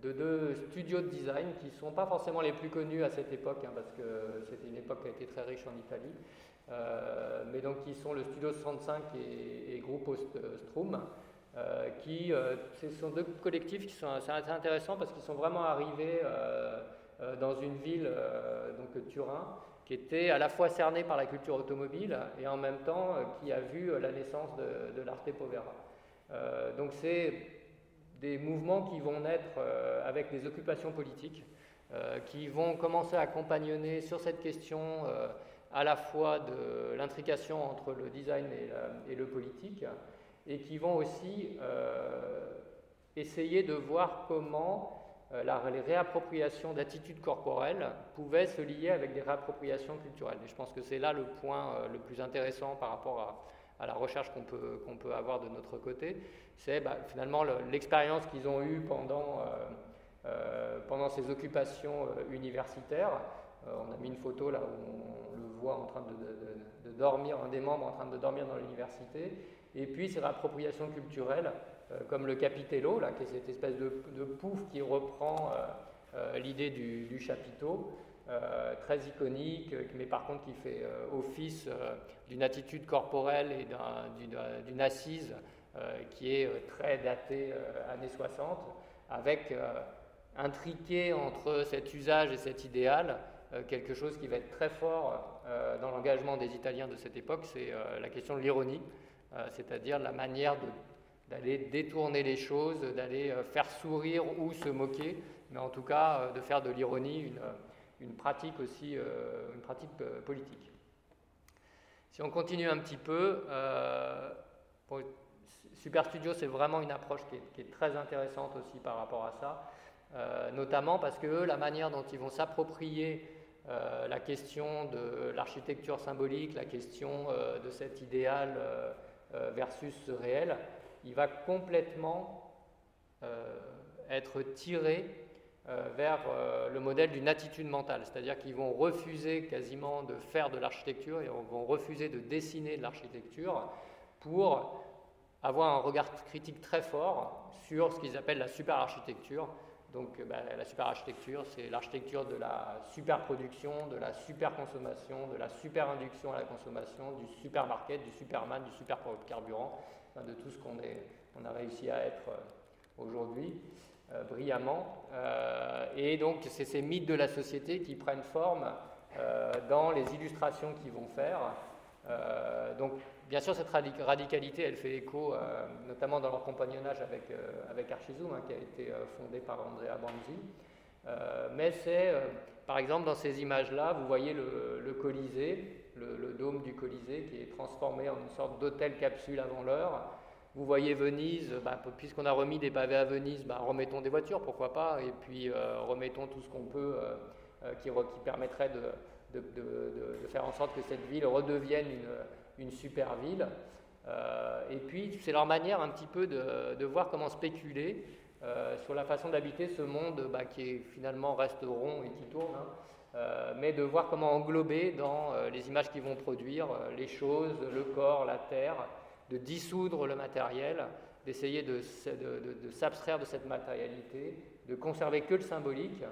de deux studios de design qui ne sont pas forcément les plus connus à cette époque, hein, parce que c'était une époque qui a été très riche en Italie, euh, mais donc qui sont le Studio 65 et, et Gruppo. Euh, qui ce sont deux collectifs qui sont assez intéressants parce qu'ils sont vraiment arrivés dans une ville, donc Turin, qui était à la fois cerné par la culture automobile et en même temps euh, qui a vu euh, la naissance de, l'arte povera. Euh, donc c'est des mouvements qui vont naître avec des occupations politiques, qui vont commencer à compagnonner sur cette question à la fois de l'intrication entre le design et, le politique, et qui vont aussi essayer de voir comment la, les réappropriations d'attitudes corporelles pouvaient se lier avec des réappropriations culturelles. Et je pense que c'est là le point le plus intéressant par rapport à, la recherche qu'on peut, qu'on peut avoir de notre côté, c'est bah, finalement l'expérience qu'ils ont eue pendant, euh, euh, pendant ces occupations euh, universitaires. on a mis une photo là où on le voit en train de, dormir, un des membres en train de dormir dans l'université. Et puis ces réappropriations culturelles, comme le capitello, là, qui est cette espèce de, pouf qui reprend l'idée du, chapiteau. Euh, très iconique, euh, mais par contre qui fait euh, office d'une attitude corporelle et d'une assise qui est très datée années 60, avec intriqué entre cet usage et cet idéal, quelque chose qui va être très fort dans l'engagement des Italiens de cette époque, c'est la question de l'ironie, c'est-à-dire la manière d'aller détourner les choses, d'aller faire sourire ou se moquer, mais en tout cas de faire de l'ironie une, une pratique aussi, euh, une pratique euh, politique. Si on continue un petit peu, euh, Super Studio, c'est vraiment une approche qui est, très intéressante aussi par rapport à ça, notamment parce que la manière dont ils vont s'approprier la question de l'architecture symbolique, la question de cet idéal versus ce réel, il va complètement être tiré euh, vers euh, le modèle d'une attitude mentale, c'est-à-dire qu'ils vont refuser quasiment de faire de l'architecture et vont refuser de dessiner de l'architecture pour avoir un regard critique très fort sur ce qu'ils appellent la superarchitecture. Donc euh, bah, la superarchitecture, c'est l'architecture de la superproduction, de la superconsommation, de la superinduction à la consommation, du supermarket, du superman, du supercarburant, de tout ce qu'on on a réussi à être aujourd'hui. Euh, brillamment. Euh, et donc, c'est ces mythes de la société qui prennent forme euh, dans les illustrations qu'ils vont faire. donc, bien sûr, cette radicalité, elle fait écho, notamment dans leur compagnonnage avec, avec Archizoom, hein, qui a été fondé par Andrea Banzi. mais c'est, par exemple, dans ces images-là, vous voyez le, Colisée, le, dôme du Colisée, qui est transformé en une sorte d'hôtel capsule avant l'heure. Vous voyez Venise, bah, puisqu'on a remis des pavés à Venise, bah, remettons des voitures, pourquoi pas, et puis euh, remettons tout ce qu'on peut euh, euh, qui, permettrait de, faire en sorte que cette ville redevienne une, super ville. et puis, c'est leur manière un petit peu de, voir comment spéculer sur la façon d'habiter ce monde bah, qui finalement reste rond et qui tourne. Hein. Mais de voir comment englober dans les images qu'ils vont produire les choses, le corps, la terre, de dissoudre le matériel, d'essayer de, s'abstraire de cette matérialité, de conserver que le symbolique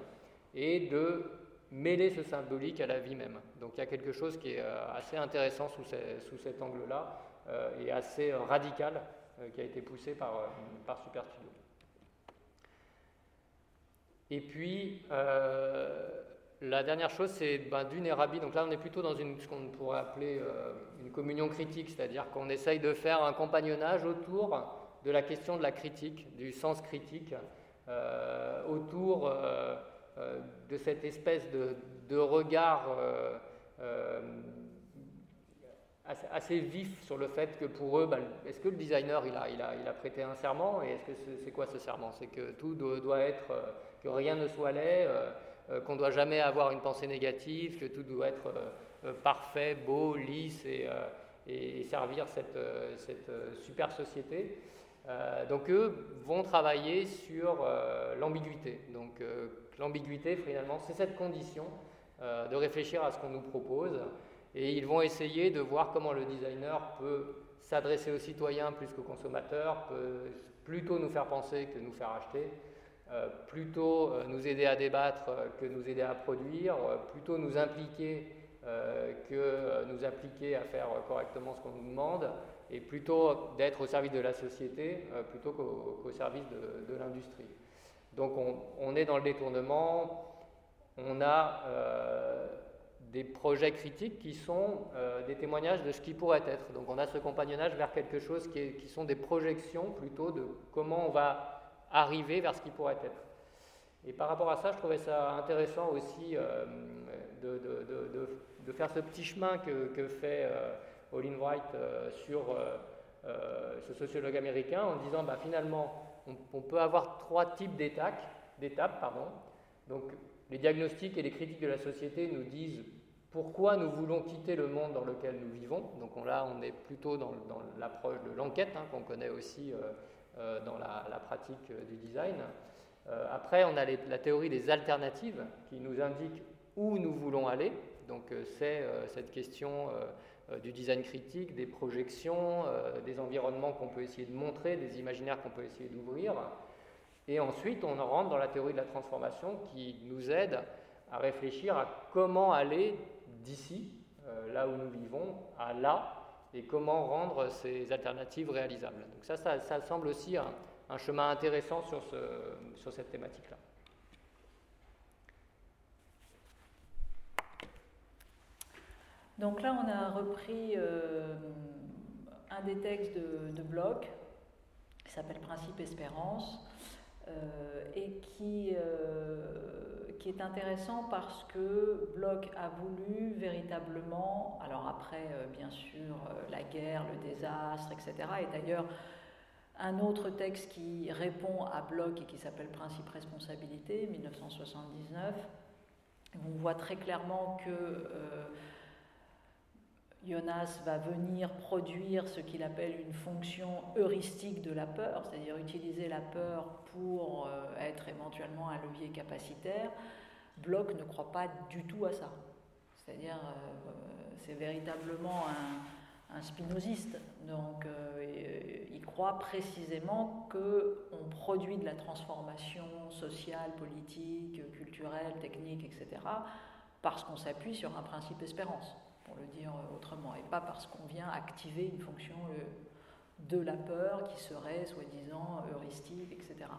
et de mêler ce symbolique à la vie même. Donc il y a quelque chose qui est euh, assez intéressant sous, cet angle-là euh, et assez euh, radical qui a été poussé par, par Super Studio. Et puis, la dernière chose, c'est ben, d'une Erabi. Donc là, on est plutôt dans une, ce qu'on pourrait appeler euh, une communion critique, c'est-à-dire qu'on essaye de faire un compagnonnage autour de la question de la critique, du sens critique, euh, autour euh, de cette espèce de, regard assez, vif sur le fait que pour eux, ben, est-ce que le designer, il a, prêté un serment? Et est-ce que c'est quoi ce serment? C'est que tout doit, être, que rien ne soit laid qu'on ne doit jamais avoir une pensée négative, que tout doit être euh, euh, parfait, beau, lisse et, servir cette, super société. donc eux vont travailler sur l'ambiguïté. Donc l'ambiguïté, finalement, c'est cette condition de réfléchir à ce qu'on nous propose. Et ils vont essayer de voir comment le designer peut s'adresser aux citoyens plus qu'aux consommateurs, peut plutôt nous faire penser que nous faire acheter. Euh, plutôt euh, nous aider à débattre euh, que nous aider à produire, plutôt nous impliquer que nous appliquer à faire correctement ce qu'on nous demande, et plutôt d'être au service de la société plutôt qu'au service de, l'industrie. Donc on, est dans le détournement, on a des projets critiques qui sont des témoignages de ce qui pourrait être. Donc on a ce compagnonnage vers quelque chose qui sont des projections plutôt de comment on va arriver vers ce qui pourrait être. Et par rapport à ça, je trouvais ça intéressant aussi euh, de, faire ce petit chemin que, fait Olin Wright sur ce sociologue américain en disant bah, finalement on, peut avoir trois types d'étapes. Donc les diagnostics et les critiques de la société nous disent pourquoi nous voulons quitter le monde dans lequel nous vivons. Donc là, on est plutôt dans, l'approche de l'enquête, hein, qu'on connaît aussi euh, euh, dans la, pratique euh, du design. après, on a la théorie des alternatives qui nous indique où nous voulons aller. Donc c'est cette question du design critique, des projections, des environnements qu'on peut essayer de montrer, des imaginaires qu'on peut essayer d'ouvrir. Et ensuite, on rentre dans la théorie de la transformation qui nous aide à réfléchir à comment aller d'ici, euh, là où nous vivons, à là, et comment rendre ces alternatives réalisables. Donc ça, ça, semble aussi un, chemin intéressant sur, ce, sur cette thématique-là. Donc là, on a repris euh, un des textes de, de Bloch, qui s'appelle Principe Espérance, euh, et qui, euh, qui est intéressant parce que Bloch a voulu véritablement, alors après euh, bien sûr la guerre, le désastre, etc. Et d'ailleurs un autre texte qui répond à Bloch et qui s'appelle Principe responsabilité, 1979, on voit très clairement que Jonas va venir produire ce qu'il appelle une fonction heuristique de la peur, c'est-à-dire utiliser la peur pour euh, être éventuellement un levier capacitaire. Bloch ne croit pas du tout à ça. C'est-à-dire, euh, c'est véritablement un, spinoziste. Donc, euh, il croit précisément qu'on produit de la transformation sociale, politique, culturelle, technique, etc., parce qu'on s'appuie sur un principe espérance pour le dire autrement, et pas parce qu'on vient activer une fonction euh, de la peur qui serait soi-disant heuristique, etc.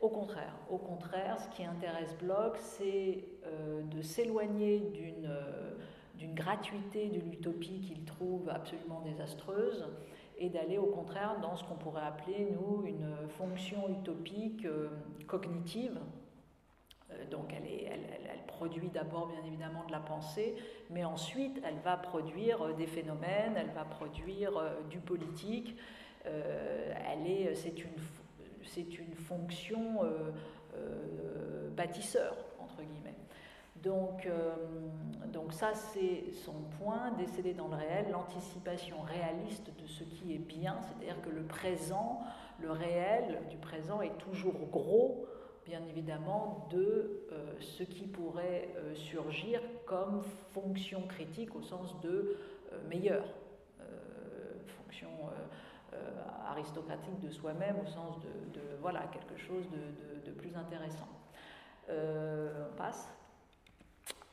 Au contraire, ce qui intéresse Bloch, c'est euh, de s'éloigner d'une euh, d'une gratuité de l'utopie qu'il trouve absolument désastreuse et d'aller au contraire dans ce qu'on pourrait appeler, nous, une fonction utopique cognitive, euh, donc elle, produit d'abord bien évidemment de la pensée, mais ensuite elle va produire euh, des phénomènes, elle va produire euh, du politique. elle c'est une, c'est une fonction bâtisseur entre guillemets. Donc, donc ça, c'est son point, d'essayer dans le réel l'anticipation réaliste de ce qui est bien, c'est-à-dire que le présent, le réel du présent est toujours gros bien évidemment de euh, ce qui pourrait euh, surgir comme fonction critique au sens de euh, meilleur, fonction aristocratique de soi-même au sens de, voilà, quelque chose de, plus intéressant. on passe.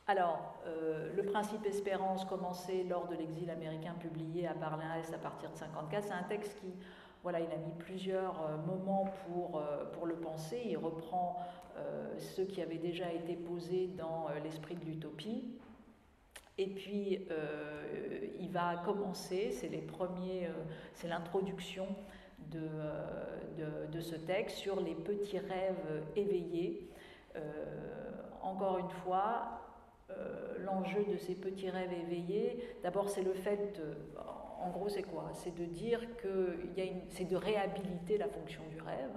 Alors, le principe espérance commencé lors de l'exil américain publié à Berlin-Est à partir de 1954, c'est un texte qui voilà, il a mis plusieurs euh, moments pour, euh, pour le penser. Il reprend euh, ce qui avait déjà été posé dans l'esprit de l'utopie. Et puis, il va commencer, c'est les premiers, c'est l'introduction de, ce texte sur les petits rêves éveillés. encore une fois, l'enjeu de ces petits rêves éveillés, d'abord c'est le fait, en gros, c'est quoi? C'est de dire que c'est de réhabiliter la fonction du rêve.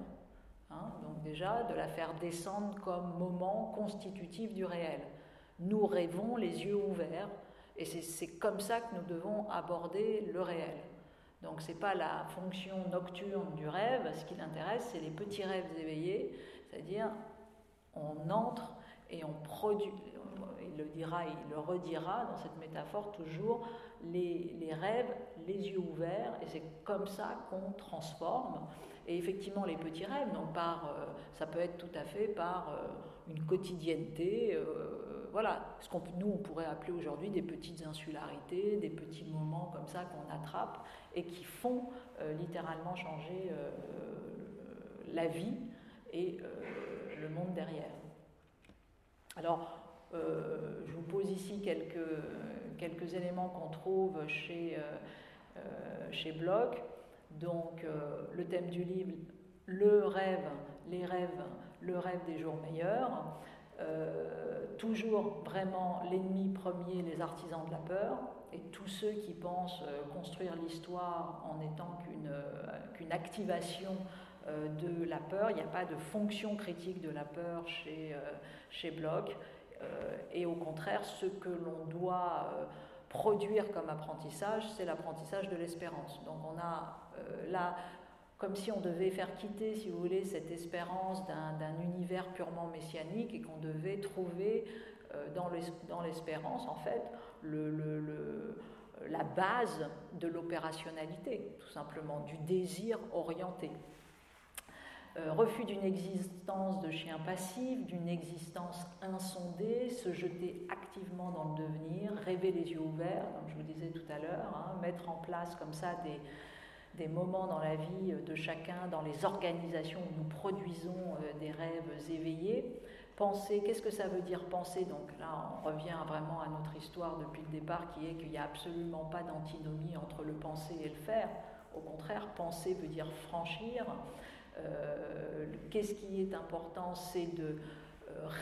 Hein, donc déjà, de la faire descendre comme moment constitutif du réel. Nous rêvons les yeux ouverts, et c'est comme ça que nous devons aborder le réel. Donc c'est pas la fonction nocturne du rêve, ce qui l'intéresse, c'est les petits rêves éveillés, c'est-à-dire on entre et on produit, il le dira, il le redira dans cette métaphore toujours, les, rêves, les yeux ouverts, et c'est comme ça qu'on transforme. Et effectivement, les petits rêves, donc par, euh, ça peut être tout à fait par euh, une quotidienneté, euh, voilà, ce qu'on nous on pourrait appeler aujourd'hui des petites insularités, des petits moments comme ça qu'on attrape et qui font littéralement changer la vie et le monde derrière. Alors, je vous pose ici quelques, quelques éléments qu'on trouve chez, euh, euh, chez Bloch. Donc euh, le thème du livre, le rêve, les rêves, le rêve des jours meilleurs. toujours vraiment l'ennemi premier, les artisans de la peur, et tous ceux qui pensent construire l'histoire en étant qu'une activation de la peur. Il n'y a pas de fonction critique de la peur chez, chez Bloch. Et au contraire, ce que l'on doit produire comme apprentissage, c'est l'apprentissage de l'espérance. Donc on a euh, là, comme si on devait faire quitter, si vous voulez, cette espérance d'un univers purement messianique et qu'on devait trouver euh, dans l'espérance, en fait, la base de l'opérationnalité, tout simplement, du désir orienté. Euh, refus d'une existence de chien passif, d'une existence insondée, se jeter activement dans le devenir, rêver les yeux ouverts, comme je vous disais tout à l'heure, hein, mettre en place comme ça des, des, moments dans la vie de chacun, dans les organisations où nous produisons euh, des rêves éveillés. Penser, qu'est-ce que ça veut dire penser? Donc là, on revient vraiment à notre histoire depuis le départ, qui est qu'il n'y a absolument pas d'antinomie entre le penser et le faire. Au contraire, penser veut dire franchir. Euh, qu'est-ce qui est important? C'est de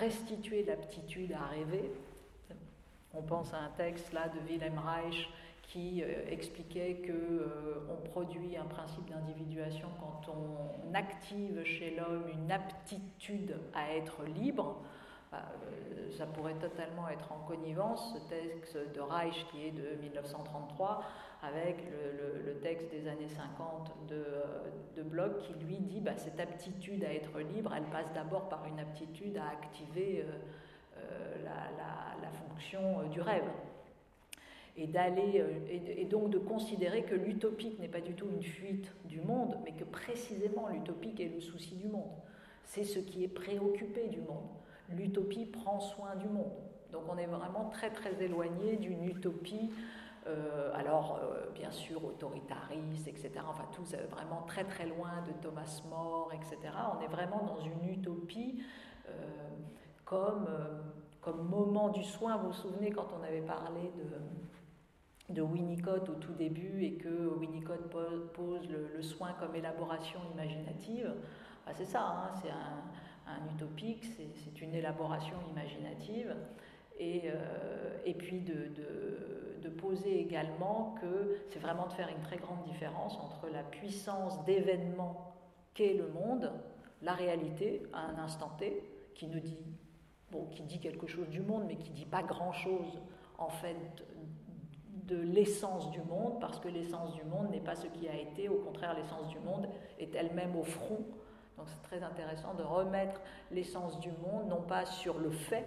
restituer l'aptitude à rêver. On pense à un texte là de Wilhelm Reich qui euh, expliquait qu'on produit un principe d'individuation quand on active chez l'homme une aptitude à être libre. Bah, ça pourrait totalement être en connivence, ce texte de Reich qui est de 1933, avec le, texte des années 50 de, de Bloch qui lui dit bah, cette aptitude à être libre, elle passe d'abord par une aptitude à activer euh, euh, la, fonction euh, du rêve. Et, donc de considérer que l'utopique n'est pas du tout une fuite du monde, mais que précisément l'utopique est le souci du monde. C'est ce qui est préoccupé du monde. L'utopie prend soin du monde. Donc on est vraiment très très éloigné d'une utopie euh, alors, euh, bien sûr, autoritariste, etc. Enfin, tout vraiment très très loin de Thomas More, etc. On est vraiment dans une utopie euh, comme, comme moment du soin. Vous vous souvenez quand on avait parlé de, de Winnicott au tout début et que Winnicott pose le, soin comme élaboration imaginative? Bah, C'est ça, hein, c'est un, utopique, c'est une élaboration imaginative. Et, et puis de de poser également que c'est vraiment de faire une très grande différence entre la puissance d'événement qu'est le monde, la réalité à un instant T, qui ne dit, bon, qui dit quelque chose du monde, mais qui dit pas grand-chose en fait de l'essence du monde, parce que l'essence du monde n'est pas ce qui a été, au contraire l'essence du monde est elle-même au front. Donc c'est très intéressant de remettre l'essence du monde, non pas sur le fait,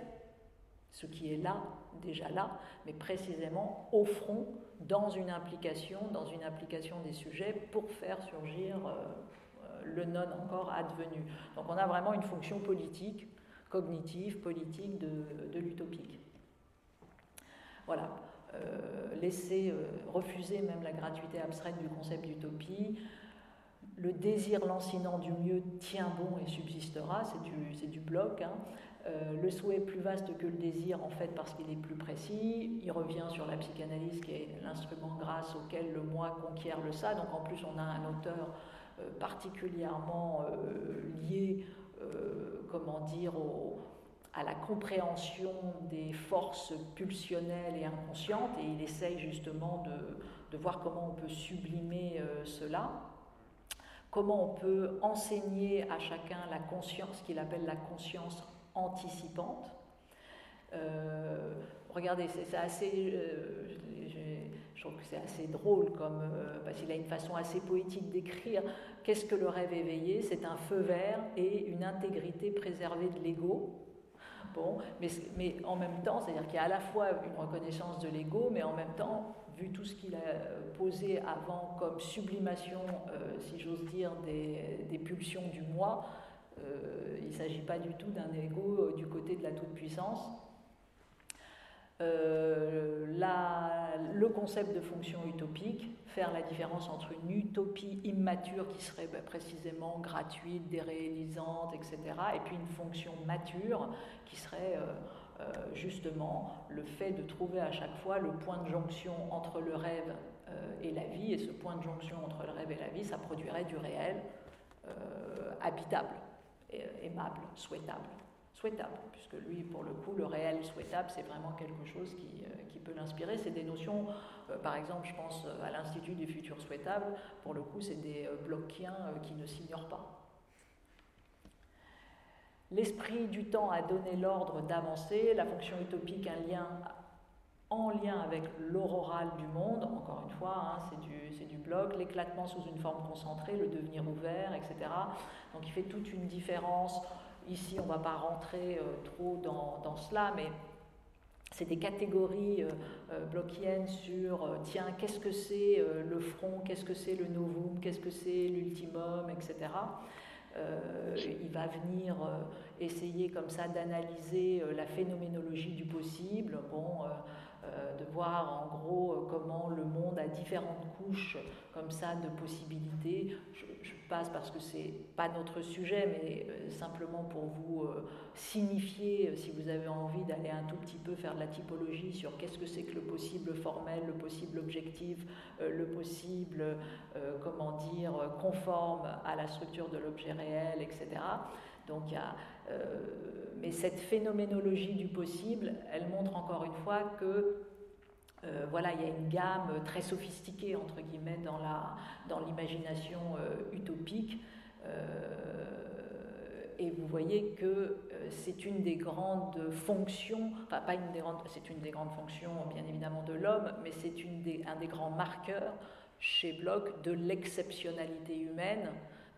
ce qui est là, déjà là, mais précisément au front, dans une implication, dans une application des sujets pour faire surgir euh, euh, le non encore advenu. Donc on a vraiment une fonction politique, cognitive, politique de, l'utopique. Voilà. Euh, laisser, refuser même la gratuité abstraite du concept d'utopie, le désir lancinant du mieux tient bon et subsistera, c'est du, bloc. Hein. Euh, le souhait est plus vaste que le désir, en fait, parce qu'il est plus précis. Il revient sur la psychanalyse, qui est l'instrument grâce auquel le moi conquiert le ça. Donc, en plus, on a un auteur euh, particulièrement euh, lié, comment dire, à la compréhension des forces pulsionnelles et inconscientes, et il essaye justement de voir comment on peut sublimer cela comment on peut enseigner à chacun la conscience qu'il appelle la conscience anticipante. Euh, regardez, c'est assez, euh, je, trouve que c'est assez drôle, comme, euh, parce qu'il a une façon assez poétique d'écrire. Qu'est-ce que le rêve éveillé? C'est un feu vert et une intégrité préservée de l'ego. Bon, mais, mais en même temps, c'est-à-dire qu'il y a à la fois une reconnaissance de l'ego, mais en même temps, vu tout ce qu'il a posé avant comme sublimation, si j'ose dire, des, pulsions du moi, euh, il ne s'agit pas du tout d'un ego euh, du côté de la toute-puissance. Euh, le concept de fonction utopique, faire la différence entre une utopie immature qui serait bah, précisément gratuite, déréalisante, etc., et puis une fonction mature qui serait justement le fait de trouver à chaque fois le point de jonction entre le rêve et la vie, et ce point de jonction entre le rêve et la vie, ça produirait du réel habitable. Euh, aimable, souhaitable. souhaitable, puisque lui, pour le coup, le réel souhaitable, c'est vraiment quelque chose qui, peut l'inspirer. C'est des notions, par exemple, je pense à l'Institut du futur souhaitable, pour le coup, c'est des blockiens qui ne s'ignorent pas. L'esprit du temps a donné l'ordre d'avancer, la fonction utopique, un lien en lien avec l'auroral du monde, encore une fois, hein, c'est du, bloc, l'éclatement sous une forme concentrée, le devenir ouvert, etc. Donc il fait toute une différence. Ici, on ne va pas rentrer euh, trop dans, cela, mais c'est des catégories euh, euh, blockiennes sur, tiens, qu'est-ce que c'est le front, qu'est-ce que c'est le novum, qu'est-ce que c'est l'ultimum, etc. il va venir essayer comme ça d'analyser la phénoménologie du possible. Euh, de voir en gros euh, comment le monde a différentes couches comme ça de possibilités. Je, passe parce que c'est pas notre sujet, mais euh, simplement pour vous signifier, si vous avez envie d'aller un tout petit peu faire de la typologie sur qu'est-ce que c'est que le possible formel, le possible objectif, le possible, comment dire, conforme à la structure de l'objet réel, etc. Donc il y a euh, mais cette phénoménologie du possible, elle montre encore une fois que euh, voilà, il y a une gamme très sophistiquée entre guillemets dans la dans l'imagination euh, utopique. et vous voyez que c'est une des grandes fonctions, enfin pas une des grandes, c'est une des grandes fonctions bien évidemment de l'homme, mais c'est un des grands marqueurs chez Bloch de l'exceptionnalité humaine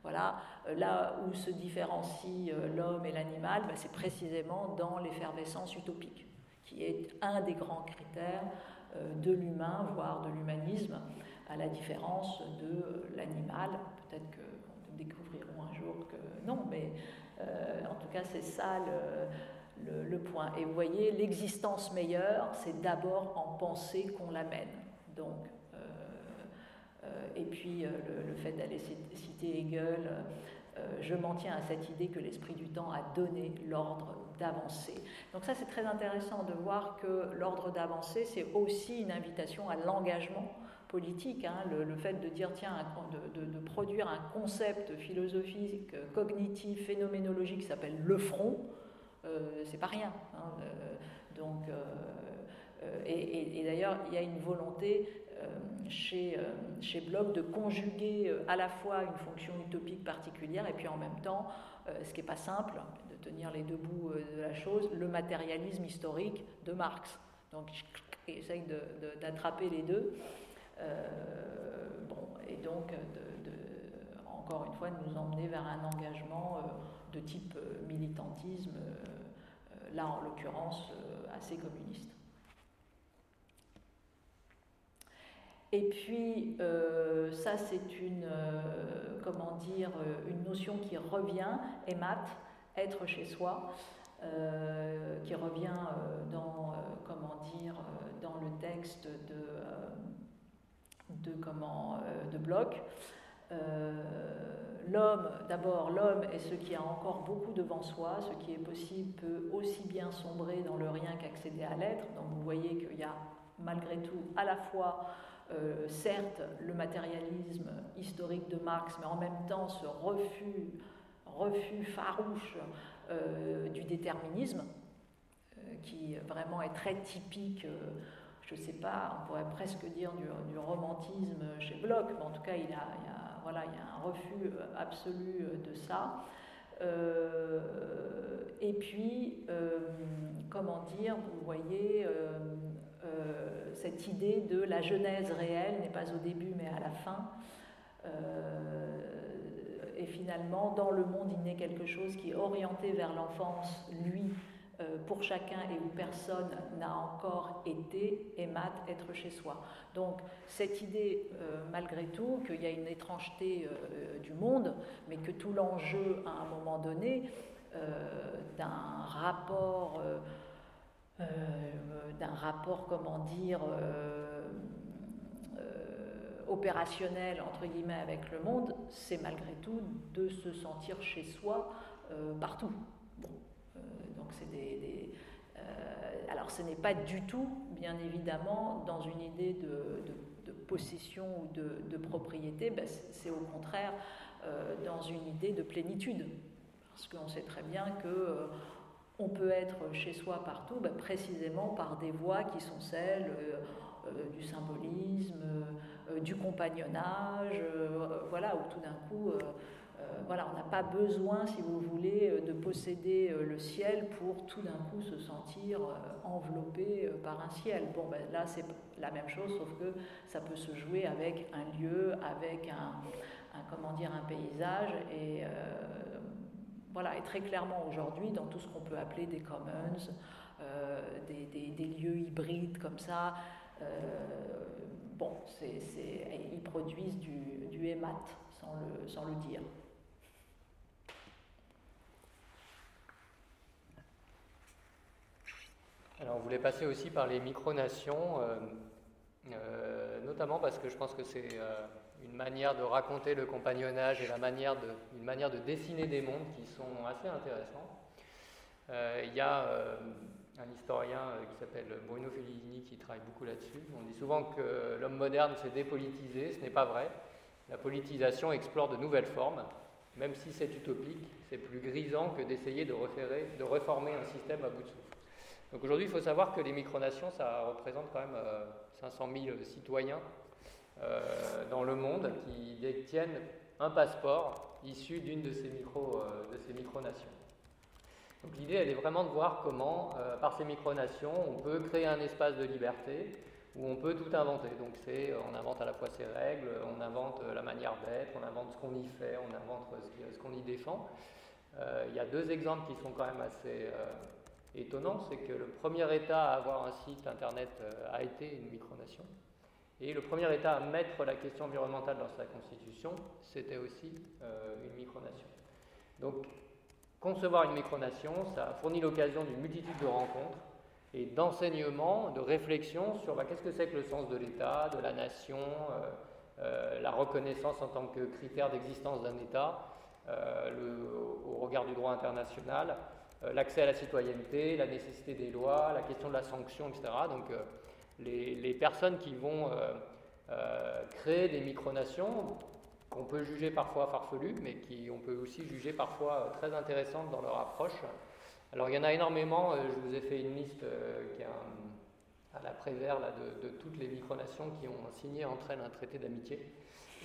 voilà, euh, là où se différencie euh, l'homme et l'animal, ben, c'est précisément dans l'effervescence utopique, qui est un des grands critères euh, de l'humain, voire de l'humanisme, à la différence de l'animal. Peut-être que nous découvrirons un jour que non, mais en tout cas, c'est ça le, point. Et vous voyez, l'existence meilleure, c'est d'abord en penser qu'on l'amène. Donc, et puis euh, le, fait d'aller citer Hegel, euh, je m'en tiens à cette idée que l'esprit du temps a donné l'ordre d'avancer. Donc ça c'est très intéressant de voir que l'ordre d'avancer c'est aussi une invitation à l'engagement politique, hein, le, fait de dire tiens, de, produire un concept philosophique, cognitif, phénoménologique qui s'appelle le front, c'est pas rien. Hein, donc, et, d'ailleurs, il y a une volonté euh, chez, euh, chez Bloch de conjuguer euh, à la fois une fonction utopique particulière et puis en même temps, ce qui n'est pas simple, de tenir les deux bouts de la chose, le matérialisme historique de Marx. Donc il essaye d'attraper les deux. bon, et donc, encore une fois, de nous emmener vers un engagement de type militantisme, là en l'occurrence assez communiste. Et puis, euh, ça, c'est une, euh, comment dire, euh, une notion qui revient, emat, être chez soi, qui revient dans, comment dire, dans le texte de, de, comment, de Bloch. l'homme, d'abord, l'homme est ce qui a encore beaucoup devant soi, ce qui est possible peut aussi bien sombrer dans le rien qu'accéder à l'être. Donc vous voyez qu'il y a malgré tout à la fois euh, certes le matérialisme historique de Marx, mais en même temps ce refus, refus farouche euh, du déterminisme, euh, qui vraiment est très typique, je ne sais pas, on pourrait presque dire du, romantisme chez Bloch, mais en tout cas il y a, voilà, il y a un refus absolu de ça. Et puis, comment dire, vous voyez, euh, cette idée de la genèse réelle n'est pas au début mais à la fin. Euh, et finalement, dans le monde, il naît quelque chose qui est orienté vers l'enfance, lui, euh, pour chacun et où personne n'a encore été, et être chez soi. Donc cette idée, malgré tout, qu'il y a une étrangeté du monde, mais que tout l'enjeu, à un moment donné, d'un rapport euh, d'un rapport, comment dire, euh, euh, opérationnel, entre guillemets, avec le monde, c'est malgré tout de se sentir chez soi partout. Des, alors ce n'est pas du tout, bien évidemment, dans une idée de, possession ou de, propriété, ben, c'est au contraire dans une idée de plénitude. Parce qu'on sait très bien que on peut être chez soi partout ben, précisément par des voies qui sont celles du symbolisme, du compagnonnage, voilà, où tout d'un coup euh, voilà, on n'a pas besoin, si vous voulez, euh, de posséder euh, le ciel pour tout d'un coup se sentir enveloppé par un ciel. Bon, ben, là, c'est la même chose, sauf que ça peut se jouer avec un lieu, avec un, comment dire, un paysage. Et voilà, et très clairement aujourd'hui, dans tout ce qu'on peut appeler des commons, des, lieux hybrides comme ça, bon, ils produisent du, du hémat, sans le, sans le dire. Alors, on voulait passer aussi par les micronations, euh, euh, notamment parce que je pense que c'est euh, une manière de raconter le compagnonnage et une manière de dessiner des mondes qui sont assez intéressants. Il y a un historien qui s'appelle Bruno Fellini qui travaille beaucoup là-dessus. On dit souvent que l'homme moderne s'est dépolitisé, ce n'est pas vrai. La politisation explore de nouvelles formes, même si c'est utopique, c'est plus grisant que d'essayer de, de reformer un système à bout de souffle. Donc aujourd'hui, il faut savoir que les micronations, ça représente quand même 500 euh, 000 citoyens euh, dans le monde qui détiennent un passeport issu d'une de ces, euh, micronations. Donc l'idée, elle est vraiment de voir comment, par ces micronations, on peut créer un espace de liberté où on peut tout inventer. Donc c'est, on invente à la fois ses règles, on invente la manière d'être, on invente ce qu'on y fait, on invente ce qu'on y défend. il y a deux exemples qui sont quand même assez étonnant, c'est que le premier État à avoir un site Internet euh, a été une micronation. Et le premier État à mettre la question environnementale dans sa constitution, c'était aussi euh, une micronation. Donc, concevoir une micronation, ça a fourni l'occasion d'une multitude de rencontres et d'enseignements, de réflexions sur bah, qu'est-ce que c'est que le sens de l'État, de la nation, euh, la reconnaissance en tant que critère d'existence d'un État, au regard du droit international, l'accès à la citoyenneté, la nécessité des lois, la question de la sanction, etc. Donc euh, les, personnes qui vont euh, créer des micronations, qu'on peut juger parfois farfelues, mais qui on peut aussi juger parfois très intéressantes dans leur approche. Alors il y en a énormément, je vous ai fait une liste à la Prévert là, de, de, toutes les micronations qui ont signé entre elles un traité d'amitié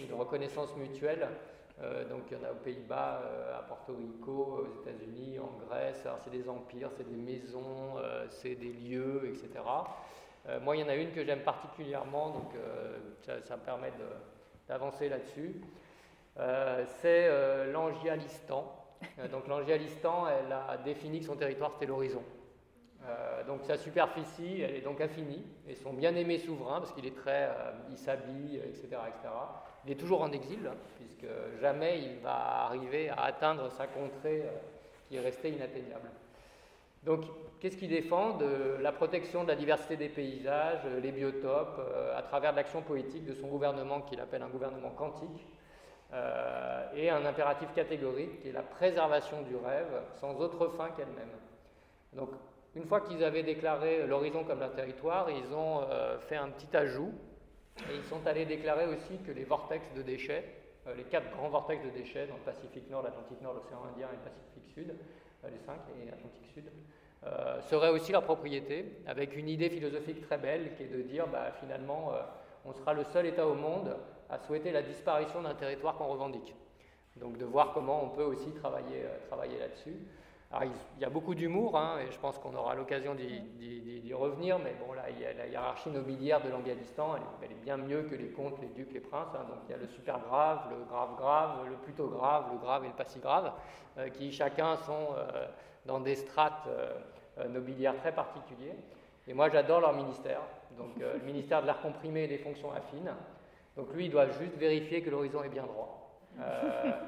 et de reconnaissance mutuelle. Euh, donc il y en a aux Pays-Bas, euh, à Porto Rico, aux États-Unis, en Grèce. Alors c'est des empires, c'est des maisons, euh, c'est des lieux, etc. moi, il y en a une que j'aime particulièrement, donc ça, me permet d'avancer là-dessus. c'est l'Angialistan. donc l'Angialistan, elle a défini que son territoire c'était l'horizon. donc sa superficie, elle est donc infinie, et son bien-aimé souverain, parce qu'il est très, il s'habille, etc., etc. Il est toujours en exil, puisque jamais il va arriver à atteindre sa contrée euh, qui est restée inatteignable. Donc, qu'est-ce qu'il défend La protection de la diversité des paysages, euh, les biotopes, euh, à travers l'action politique de son gouvernement, qu'il appelle un gouvernement quantique, et un impératif catégorique qui est la préservation du rêve sans autre fin qu'elle-même. Donc, une fois qu'ils avaient déclaré l'horizon comme leur territoire, ils ont fait un petit ajout et ils sont allés déclarer aussi que les vortex de déchets, euh, les quatre grands vortex de déchets dans le Pacifique Nord, l'Atlantique Nord, l'océan Indien et le Pacifique Sud, euh, les cinq et l'Atlantique Sud, euh, seraient aussi leur propriété, avec une idée philosophique très belle qui est de dire bah, finalement on sera le seul État au monde à souhaiter la disparition d'un territoire qu'on revendique. Donc de voir comment on peut aussi travailler là-dessus. Il y a beaucoup d'humour, hein, et je pense qu'on aura l'occasion d'y revenir, mais bon, là, il y a la hiérarchie nobiliaire de l'Anganistan, elle, est bien mieux que les comtes, les ducs, les princes. Hein. donc, il y a le super grave, le grave grave, le plutôt grave, le grave et le pas si grave, euh, qui chacun sont euh, dans des strates euh, nobiliaires très particuliers. Et moi, j'adore leur ministère. Donc, le ministère de l'air comprimé et des fonctions affines. Donc, lui, il doit juste vérifier que l'horizon est bien droit.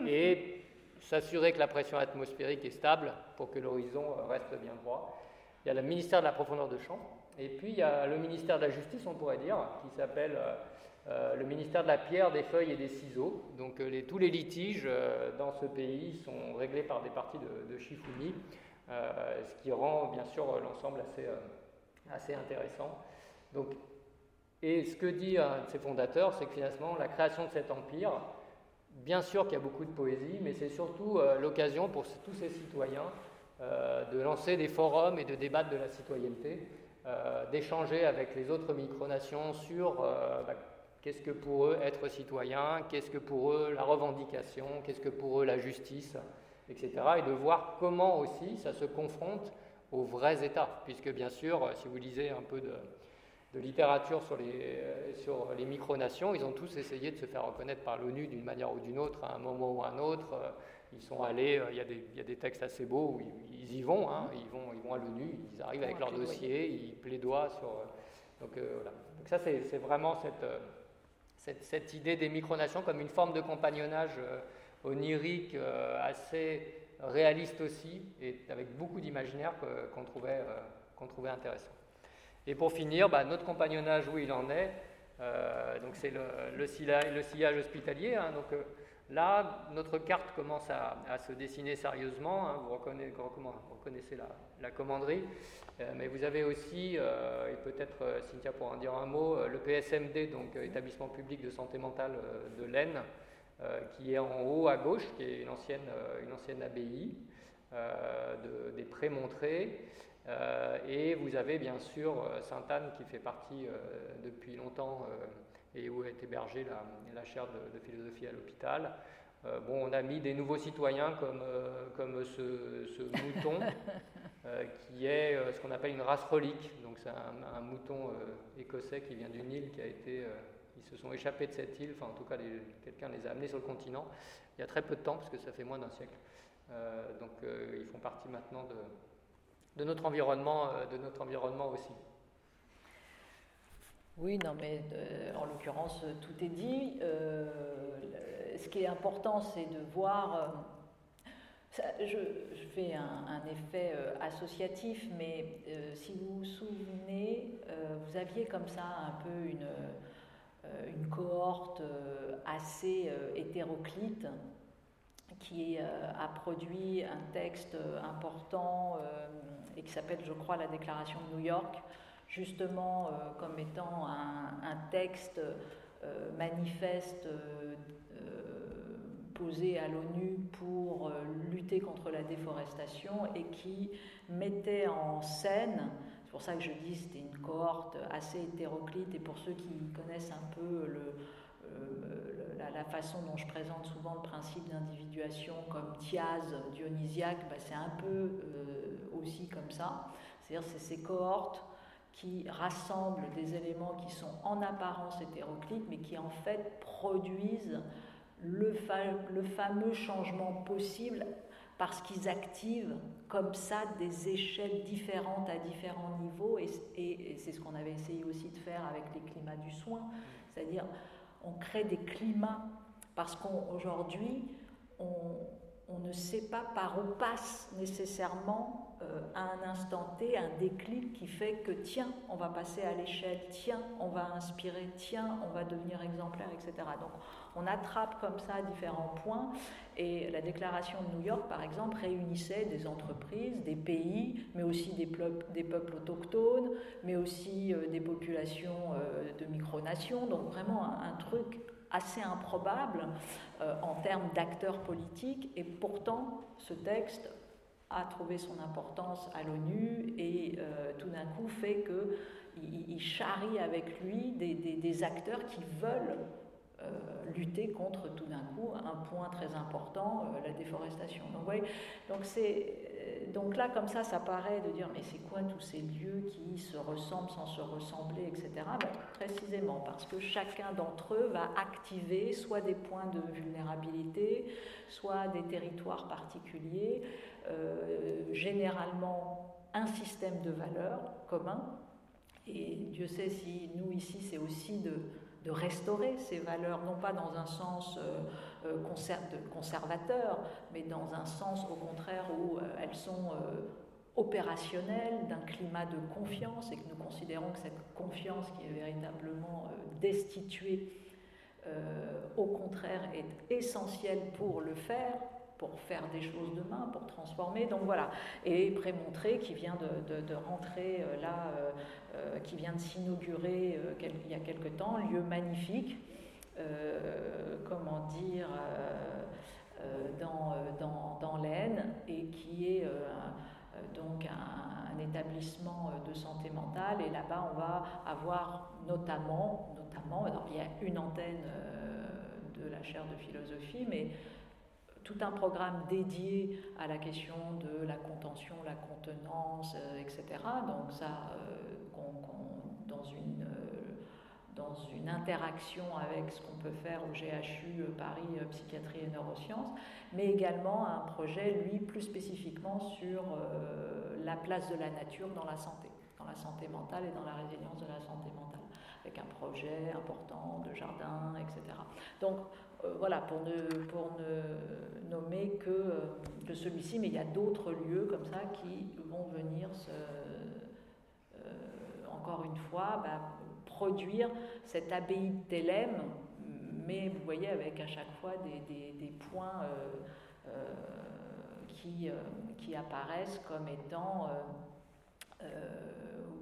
et s'assurer que la pression atmosphérique est stable pour que l'horizon reste bien droit. Il y a le ministère de la profondeur de champ, et puis il y a le ministère de la Justice, on pourrait dire, qui s'appelle euh, euh, le ministère de la pierre, des feuilles et des ciseaux. Donc euh, tous les litiges dans ce pays sont réglés par des parties de, de ce qui rend bien sûr l'ensemble assez, assez intéressant. Donc, et ce que dit un de ses fondateurs, c'est que finalement la création de cet empire, Bien sûr qu'il y a beaucoup de poésie, mais c'est surtout euh, l'occasion pour tous ces citoyens de lancer des forums et de débattre de la citoyenneté, d'échanger avec les autres micronations sur bah, qu'est-ce que pour eux être citoyen, qu'est-ce que pour eux la revendication, qu'est-ce que pour eux la justice, etc. Et de voir comment aussi ça se confronte aux vrais États, puisque bien sûr, si vous lisez un peu de, de littérature sur les, sur les micronations, ils ont tous essayé de se faire reconnaître par l'ONU d'une manière ou d'une autre, à un moment ou à un autre. Ils sont allés, il y a des, il y a des textes assez beaux où ils, y vont, hein, ils, vont ils vont à l'ONU, ils arrivent avec leur dossier, ils plaidoient sur... Donc, euh, voilà. donc ça, c'est vraiment cette, cette, cette, idée des micronations comme une forme de compagnonnage euh, onirique euh, assez réaliste aussi, et avec beaucoup d'imaginaire qu'on trouvait, qu'on trouvait intéressant. Et pour finir, bah, notre compagnonnage, où il en est, euh, donc c'est le, sillage, hospitalier. Hein. donc euh, là, notre carte commence à, se dessiner sérieusement. Hein. vous, reconnaissez, la, commanderie. Euh, mais vous avez aussi, et peut-être Cynthia pourra en dire un mot, le PSMD, donc établissement public de santé mentale de l'Aisne, qui est en haut à gauche, qui est une ancienne, abbaye de, des Prémontrés. Euh, et vous avez bien sûr euh, Sainte-Anne qui fait partie euh, depuis longtemps et où est hébergée la, chaire de, philosophie à l'hôpital. bon, on a mis des nouveaux citoyens comme, comme ce, mouton, qui est ce qu'on appelle une race relique. Donc c'est un, mouton écossais qui vient d'une île qui a été... ils se sont échappés de cette île, enfin en tout cas quelqu'un les a amenés sur le continent il y a très peu de temps, parce que ça fait moins d'un siècle. donc ils font partie maintenant de, de notre environnement, euh, de notre environnement aussi. Oui, non, mais euh, en l'occurrence, tout est dit. Euh, ce qui est important, c'est de voir. je, fais un, effet associatif, mais si vous vous souvenez, vous aviez comme ça un peu une cohorte assez hétéroclite qui a produit un texte important et qui s'appelle, je crois, la Déclaration de New York, justement euh, comme étant un, texte euh, manifeste euh, posé à l'ONU pour lutter contre la déforestation et qui mettait en scène, c'est pour ça que je dis c'était une cohorte assez hétéroclite et pour ceux qui connaissent un peu le, la, façon dont je présente souvent le principe d'individuation comme thiase dionysiaque, bah, c'est un peu aussi comme ça. C'est-à-dire c'est ces cohortes qui rassemblent des éléments qui sont en apparence hétéroclites, mais qui en fait produisent le, le fameux changement possible parce qu'ils activent comme ça des échelles différentes à différents niveaux, et, et c'est ce qu'on avait essayé aussi de faire avec les climats du soin, c'est-à-dire on crée des climats parce qu'aujourd'hui, on, ne sait pas par où passe nécessairement euh, à un instant T un déclic qui fait que tiens, on va passer à l'échelle, tiens, on va inspirer, tiens, on va devenir exemplaire, etc. on attrape comme ça différents points. Et la déclaration de New York, par exemple, réunissait des entreprises, des pays, mais aussi des, peuples autochtones, mais aussi euh, des populations euh, de micronations, donc vraiment un truc assez improbable euh, en termes d'acteurs politiques, et pourtant ce texte a trouvé son importance à l'ONU et tout d'un coup fait qu'il il charrie avec lui des, acteurs qui veulent lutter contre tout d'un coup un point très important, la déforestation. Donc, donc c'est donc là, comme ça, ça paraît de dire mais c'est quoi tous ces lieux qui se ressemblent sans se ressembler, etc. Ben, précisément parce que chacun d'entre eux va activer soit des points de vulnérabilité, soit des territoires particuliers, euh, généralement un système de valeurs commun. Et Dieu sait si nous ici, c'est aussi de, de restaurer ces valeurs, non pas dans un sens euh, euh, conservateur, mais dans un sens au contraire où euh, elles sont opérationnelles, d'un climat de confiance, et que nous considérons que cette confiance qui est véritablement destituée, au contraire, est essentielle pour le faire, pour faire des choses demain, pour transformer. Donc voilà. Et Prémontré qui vient de, rentrer là, qui vient de s'inaugurer il y a quelque temps, lieu magnifique euh, comment dire, euh, euh, dans l'Aisne et qui est donc un, établissement de santé mentale. Et là-bas, on va avoir notamment, notamment, alors il y a une antenne de la chaire de philosophie, mais tout un programme dédié à la question de la contention, la contenance, euh, etc. Donc ça, euh, dans, une, euh, dans une interaction avec ce qu'on peut faire au GHU Paris Psychiatrie et Neurosciences, mais également un projet, lui, plus spécifiquement sur la place de la nature dans la santé, dans la santé mentale et dans la résilience de la santé mentale, avec un projet important de jardin, etc. Donc voilà, pour ne, pour ne nommer que, euh, que celui-ci, mais il y a d'autres lieux comme ça qui vont venir, euh, encore une fois, bah, produire cette abbaye de Thélème, mais vous voyez avec à chaque fois des, des, points qui, qui, apparaissent comme étant,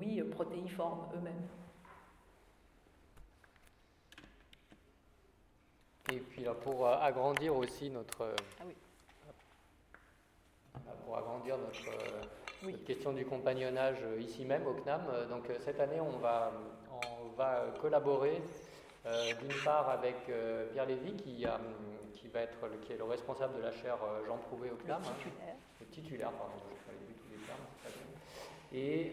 oui, protéiformes eux-mêmes. Et puis là, pour euh, agrandir aussi notre, euh, ah oui. Pour agrandir notre, euh, question du compagnonnage ici même au CNAM, donc cette année on va, on va collaborer d'une part avec Pierre Lévy qui, a, qui, va être le, qui est le responsable de la chaire Jean Prouvé au CNAM. Le titulaire. le titulaire, pardon, je tous les termes. Et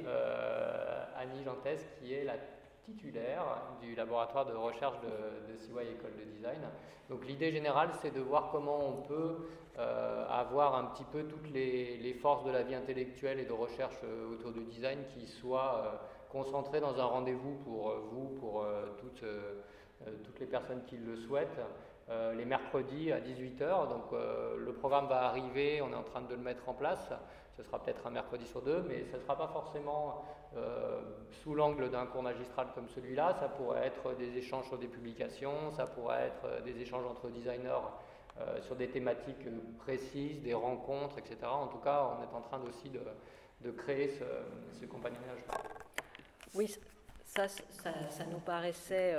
Annie Jantès qui est la titulaire du laboratoire de recherche de, de CY École de Design. Donc l'idée générale, c'est de voir comment on peut euh, avoir un petit peu toutes les, forces de la vie intellectuelle et de recherche euh, autour du design qui soient euh, concentrées dans un rendez-vous pour vous, pour toutes, toutes les personnes qui le souhaitent. les mercredis à 18h. Donc le programme va arriver, on est en train de le mettre en place. Ce sera peut-être un mercredi sur deux, mais ce ne sera pas forcément euh, sous l'angle d'un cours magistral comme celui-là. Ça pourrait être des échanges sur des publications, ça pourrait être euh, des échanges entre designers euh, sur des thématiques précises, des rencontres, etc. En tout cas, on est en train aussi de, créer ce, ce, compagnonnage. Oui, ça, ça, nous paraissait,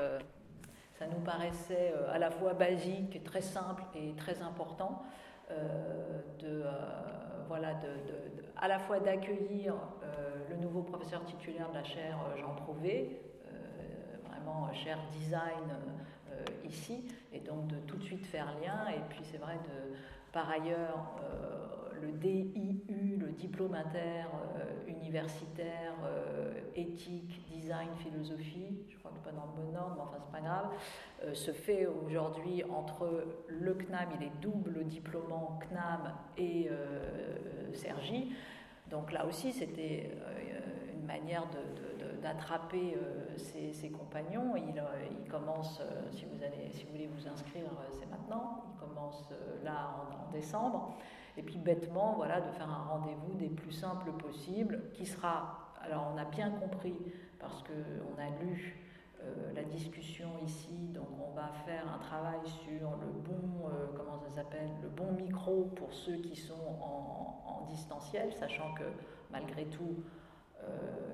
ça nous paraissait à la fois basique, très simple et très important. de, voilà, de, à la fois d'accueillir euh, le nouveau professeur titulaire de la chaire euh, Jean Prouvé, euh, vraiment chaire design ici, et donc de tout de suite faire lien. Et puis c'est vrai de, par ailleurs, le DIU, le diplôme inter universitaire, éthique, design, philosophie, je crois que pas dans le bon ordre, mais enfin c'est pas grave, se fait aujourd'hui entre le CNAM, il est double diplômant CNAM et Sergi. Donc là aussi, c'était euh, une manière d'attraper euh, ses, compagnons. Il, euh, commence, si vous voulez vous inscrire, c'est maintenant. Il commence là en, décembre. Et puis bêtement, voilà, de faire un rendez-vous des plus simples possibles, qui sera, alors on a bien compris, parce qu'on a lu la discussion ici, donc on va faire un travail sur le bon, comment ça s'appelle, le bon micro pour ceux qui sont en, distanciel, sachant que malgré tout, euh,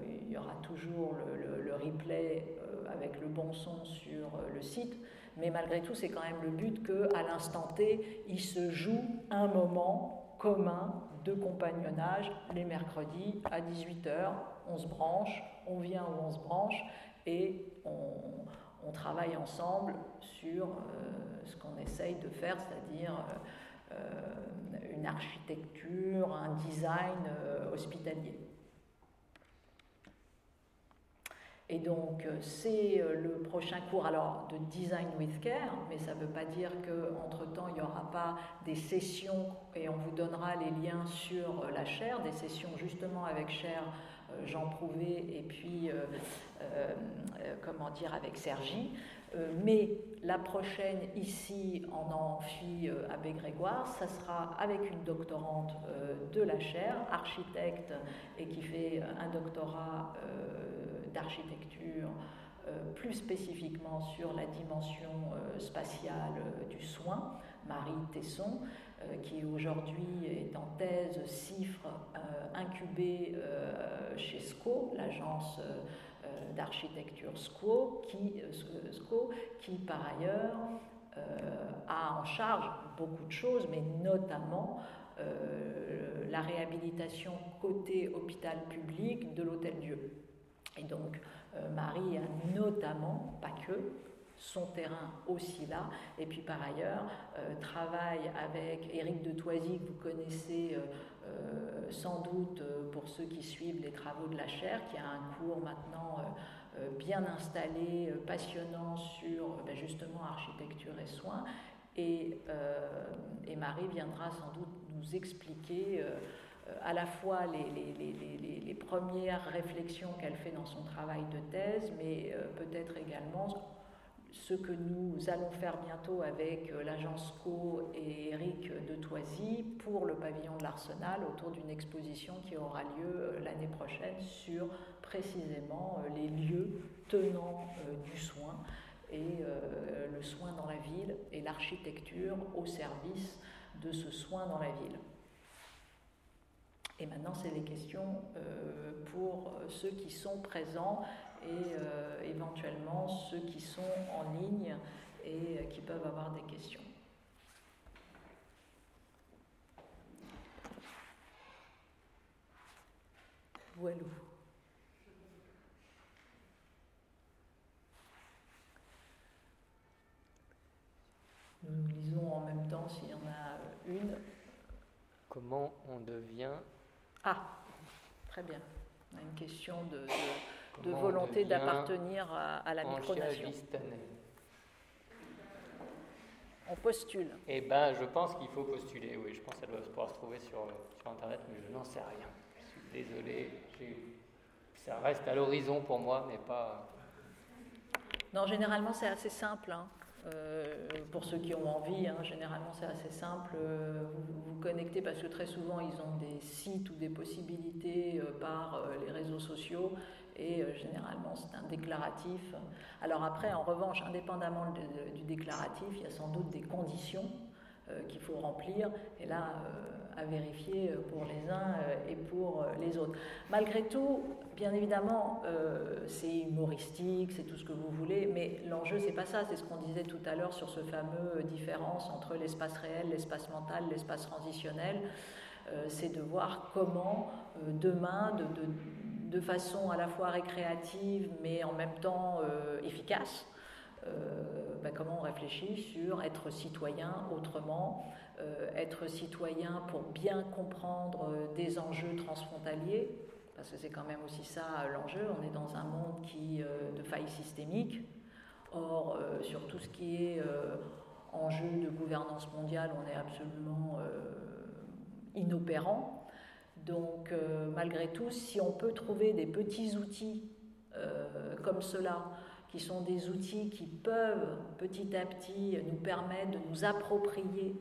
il y aura toujours le, replay euh, avec le bon son sur euh, le site, mais malgré tout, c'est quand même le but qu'à l'instant T, il se joue un moment commun de compagnonnage les mercredis à 18h. On se branche, on vient où on se branche et on, travaille ensemble sur ce qu'on essaye de faire, c'est-à-dire une architecture, un design euh, hospitalier. Et donc, euh, c'est euh, le prochain cours alors de Design with Care, mais ça ne veut pas dire qu'entre-temps, il n'y aura pas des sessions, et on vous donnera les liens sur la chaire, des sessions justement avec chaire Jean Prouvé et puis, comment dire, avec Sergi, euh, mais la prochaine ici en amphi euh, à Grégoire, ça sera avec une doctorante euh, de la chaire, architecte et qui fait un doctorat d'architecture plus spécifiquement sur la dimension spatiale du soin, Marie Tesson, qui aujourd'hui est en thèse CIFRE incubée chez SCO, l'agence euh, d'architecture SCO qui, euh, SCO, qui par ailleurs euh, a en charge beaucoup de choses, mais notamment la réhabilitation côté hôpital public de l'Hôtel Dieu. Et donc, Marie a notamment, pas que, son terrain aussi là. Et puis par ailleurs, euh, travaille avec Éric de Toisy, que vous connaissez euh, euh, sans doute pour ceux qui suivent les travaux de la chaire, qui a un cours maintenant bien installé, passionnant sur ben, justement architecture et soins. Et, Marie viendra sans doute nous expliquer à la fois les, premières réflexions qu'elle fait dans son travail de thèse, mais peut-être également ce que nous allons faire bientôt avec euh, l'agence Co et Eric de Toisy pour le pavillon de l'Arsenal autour d'une exposition qui aura lieu euh, l'année prochaine sur précisément euh, les lieux tenant du soin et le soin dans la ville et l'architecture au service de ce soin dans la ville. Et maintenant, c'est les questions pour ceux qui sont présents et euh, éventuellement ceux qui sont en ligne et euh, qui peuvent avoir des questions. Voilà. Nous lisons en même temps s'il y en a une. Comment on devient Ah, très bien. On a une question de de volonté d'appartenir à, la micronation. On postule. Eh bien, je pense qu'il faut postuler, oui. Je pense qu'elle doit pouvoir se trouver sur, sur Internet, mais je n'en sais rien. Je suis désolé. Ça reste à l'horizon pour moi, mais pas. Non, généralement, c'est assez simple. Hein. Euh, pour ceux qui ont envie, hein, généralement c'est assez simple. Euh, vous vous connectez parce que très souvent ils ont des sites ou des possibilités euh, par les réseaux sociaux et généralement c'est un déclaratif. Alors après, en revanche, indépendamment du déclaratif, il y a sans doute des conditions qu'il faut remplir, et là, euh, à vérifier pour les uns et pour les autres. Malgré tout, bien évidemment, c'est humoristique, c'est tout ce que vous voulez, mais l'enjeu, c'est pas ça, c'est ce qu'on disait tout à l'heure sur ce fameux différence entre l'espace réel, l'espace mental, l'espace transitionnel. c'est de voir comment demain, de, de de façon à la fois récréative mais en même temps euh, efficace. Euh, ben, comment on réfléchit sur être citoyen autrement, euh, être citoyen pour bien comprendre des enjeux transfrontaliers, parce que c'est quand même aussi ça l'enjeu, on est dans un monde qui, de failles systémiques, or sur tout ce qui est enjeu de gouvernance mondiale, on est absolument inopérant. Donc, euh, malgré tout, si on peut trouver des petits outils euh, comme cela, qui sont des outils qui peuvent petit à petit nous permettre de nous approprier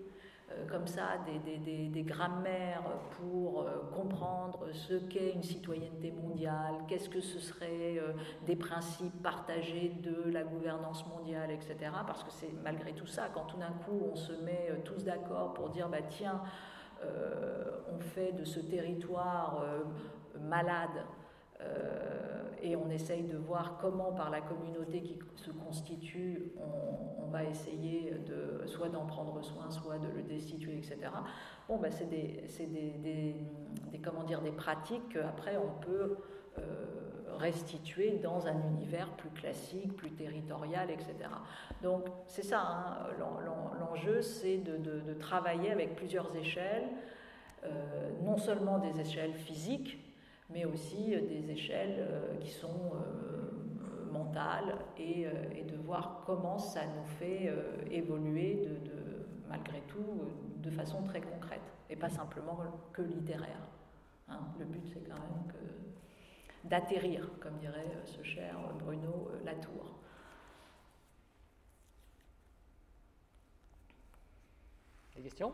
euh, comme ça des, grammaires pour comprendre ce qu'est une citoyenneté mondiale, qu'est-ce que ce serait des principes partagés de la gouvernance mondiale, etc. Parce que c'est malgré tout ça, quand tout d'un coup on se met tous d'accord pour dire, bah tiens, euh, on fait de ce territoire euh, malade euh, et on essaye de voir comment par la communauté qui se constitue, on, va essayer de, soit d'en prendre soin, soit de le destituer, etc. Bon, ben c'est des, des, des, comment dire, des pratiques qu'après on peut restituer dans un univers plus classique, plus territorial, etc. Donc c'est ça, hein, l'enjeu, c'est de, travailler avec plusieurs échelles, euh, non seulement des échelles physiques, mais aussi des échelles euh, qui sont euh, mentales et, de voir comment ça nous fait évoluer de, malgré tout de façon très concrète et pas simplement que littéraire. Hein. Le but c'est quand même d'atterrir, comme dirait euh, ce cher Bruno euh, Latour. Des questions?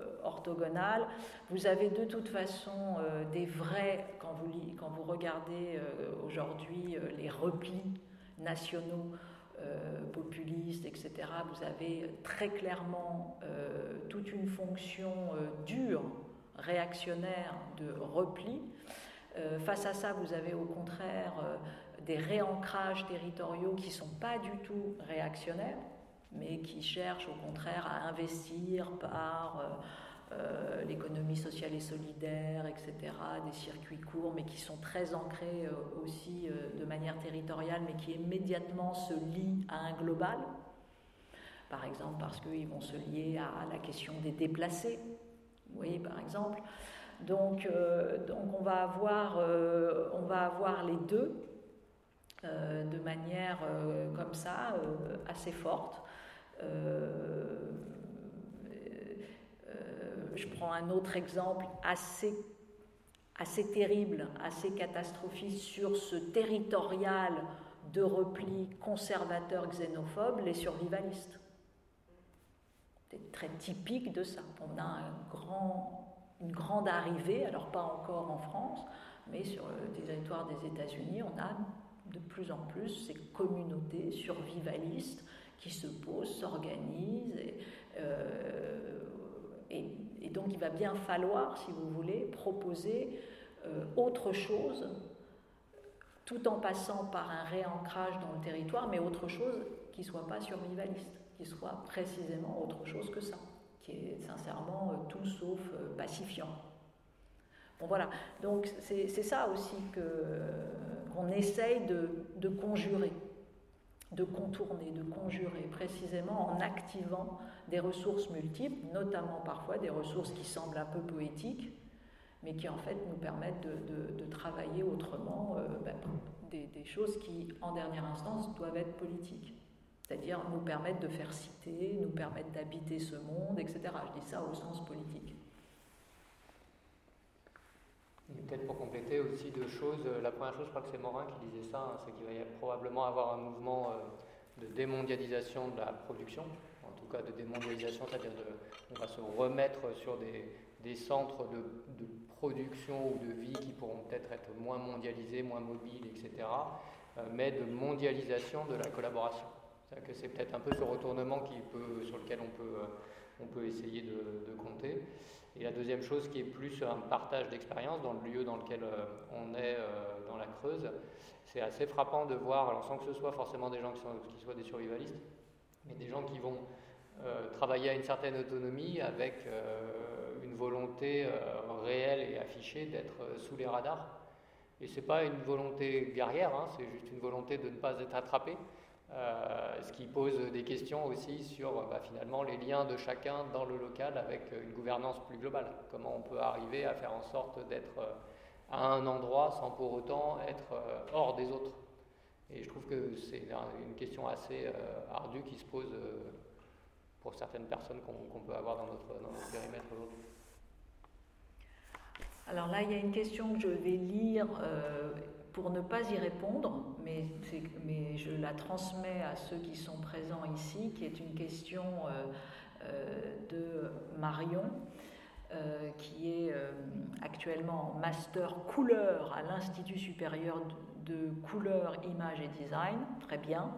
orthogonales. Vous avez de toute façon des vrais, quand vous, quand vous regardez aujourd'hui les replis nationaux, populistes, etc., vous avez très clairement toute une fonction dure, réactionnaire de repli. face à ça, vous avez au contraire des réancrages territoriaux qui ne sont pas du tout réactionnaires, mais qui cherchent au contraire à investir par euh, euh, l'économie sociale et solidaire, etc., des circuits courts, mais qui sont très ancrés euh, aussi de manière territoriale, mais qui immédiatement se lient à un global. Par exemple, parce qu'ils vont se lier à la question des déplacés, vous voyez, par exemple. Donc, donc on, va avoir, on va avoir les deux, euh, de manière euh, comme ça, euh, assez forte. Je prends un autre exemple assez, assez terrible, assez catastrophique sur ce territorial de repli conservateur xénophobe, les survivalistes. C'est très typique de ça. On a une grande arrivée, alors pas encore en France, mais sur le territoire des États-Unis, on a de plus en plus ces communautés survivalistes qui se posent, s'organisent. Euh, et, donc il va bien falloir, si vous voulez, proposer euh, autre chose, tout en passant par un réancrage dans le territoire, mais autre chose qui ne soit pas survivaliste, qui soit précisément autre chose que ça, qui est sincèrement euh, tout sauf pacifiant. Bon voilà, donc c'est ça aussi qu'on essaye de, conjurer, de contourner, de conjurer, précisément en activant des ressources multiples, notamment parfois des ressources qui semblent un peu poétiques, mais qui en fait nous permettent de, travailler autrement euh, ben, des, des, choses qui, en dernière instance, doivent être politiques. C'est-à-dire nous permettre de faire citer, nous permettre d'habiter ce monde, etc. Je dis ça au sens politique. Peut-être pour compléter aussi deux choses. Euh, la première chose, je crois que c'est Morin qui disait ça, hein, c'est qu'il va y probablement avoir un mouvement euh, de démondialisation de la production, en tout cas de démondialisation, c'est-à-dire qu'on va se remettre sur des, centres de, production ou de vie qui pourront peut-être être moins mondialisés, moins mobiles, etc., euh, mais de mondialisation de la collaboration. C'est-à-dire que c'est peut-être un peu ce retournement qui peut, sur lequel on peut, on peut essayer de compter. Et la deuxième chose qui est plus un partage d'expérience dans le lieu dans lequel euh, on est euh, dans la Creuse, c'est assez frappant de voir, sans que ce soit forcément des gens qui, sont, soient des survivalistes, mais des gens qui vont euh, travailler à une certaine autonomie avec une volonté réelle et affichée d'être sous les radars. Et ce n'est pas une volonté guerrière, hein, c'est juste une volonté de ne pas être attrapé. Euh, ce qui pose des questions aussi sur bah, finalement les liens de chacun dans le local avec une gouvernance plus globale. Comment on peut arriver à faire en sorte d'être euh, à un endroit sans pour autant être euh, hors des autres. Et je trouve que c'est une question assez ardue qui se pose pour certaines personnes qu'on peut avoir dans notre, dans notre périmètre aujourd'hui. Alors là, il y a une question que je vais lire pour ne pas y répondre, mais, je la transmets à ceux qui sont présents ici, qui est une question euh, euh, de Marion, euh, qui est actuellement master couleur à l'Institut supérieur de, couleur, image et design, très bien,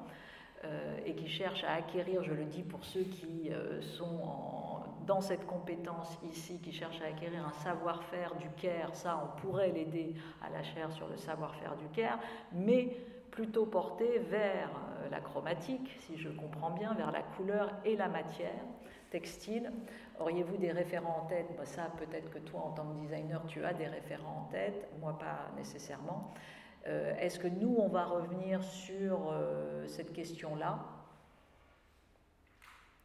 et qui cherche à acquérir, je le dis pour ceux qui sont en, dans cette compétence ici, qui cherche à acquérir un savoir-faire du CARE, ça, on pourrait l'aider à la chaire sur le savoir-faire du CARE, mais plutôt porté vers euh, la chromatique, si je comprends bien, vers la couleur et la matière textile. Auriez-vous des référents en tête? Bah, Ça, peut-être que toi, en tant que designer, tu as des référents en tête, moi pas nécessairement. Euh, est-ce que nous, on va revenir sur euh, cette question-là?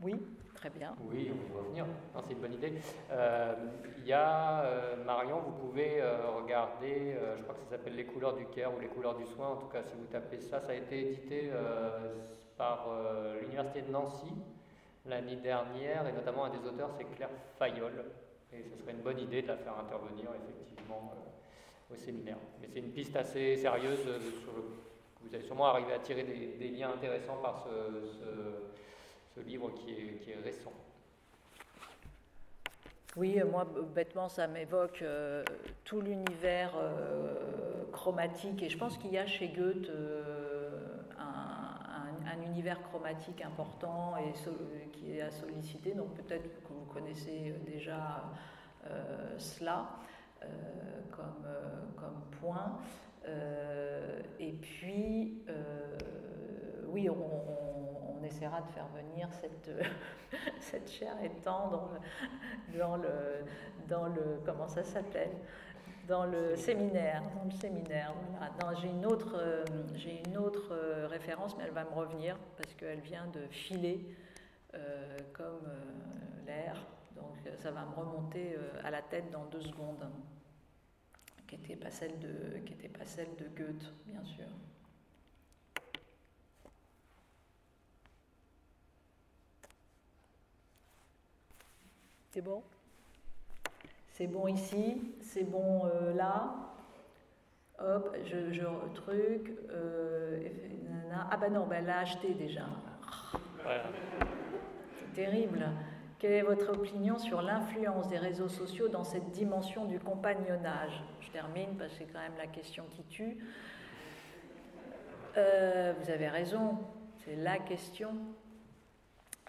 Oui Très bien. Oui, on va revenir. C'est une bonne idée. Euh, il y a, euh, Marion, vous pouvez euh, regarder, je crois que ça s'appelle Les couleurs du Caire ou Les couleurs du soin. En tout cas, si vous tapez ça, ça a été édité par l'Université de Nancy l'année dernière, et notamment un des auteurs, c'est Claire Fayol. Et ce serait une bonne idée de la faire intervenir, effectivement, au séminaire. Mais c'est une piste assez sérieuse sur vous allez sûrement arriver à tirer des, liens intéressants par ce, livre qui est, récent. Oui, moi, bêtement, ça m'évoque tout l'univers chromatique, et je pense qu'il y a chez Goethe un, univers chromatique important et qui est à solliciter, donc peut-être que vous connaissez déjà cela. Euh, comme, euh, comme point. Euh, et puis, oui, on, essaiera de faire venir cette, cette chair étant dans le, dans le, dans le comment ça s'appelle? Dans le séminaire, dans le séminaire. J'ai une autre, j'ai une autre référence, mais elle va me revenir parce qu'elle vient de filer comme l'air donc euh, ça va me remonter euh, à la tête dans deux secondes, qui n'était pas, celle de, qui pas celle de Goethe, bien sûr. C'est bon? C'est bon ici, c'est bon euh, là. Hop, je, je truc. ah bah non, bah, elle l'a acheté déjà. C'est terrible. Quelle est votre opinion sur l'influence des réseaux sociaux dans cette dimension du compagnonnage? Je termine parce que c'est quand même la question qui tue. Euh, vous avez raison, c'est la question.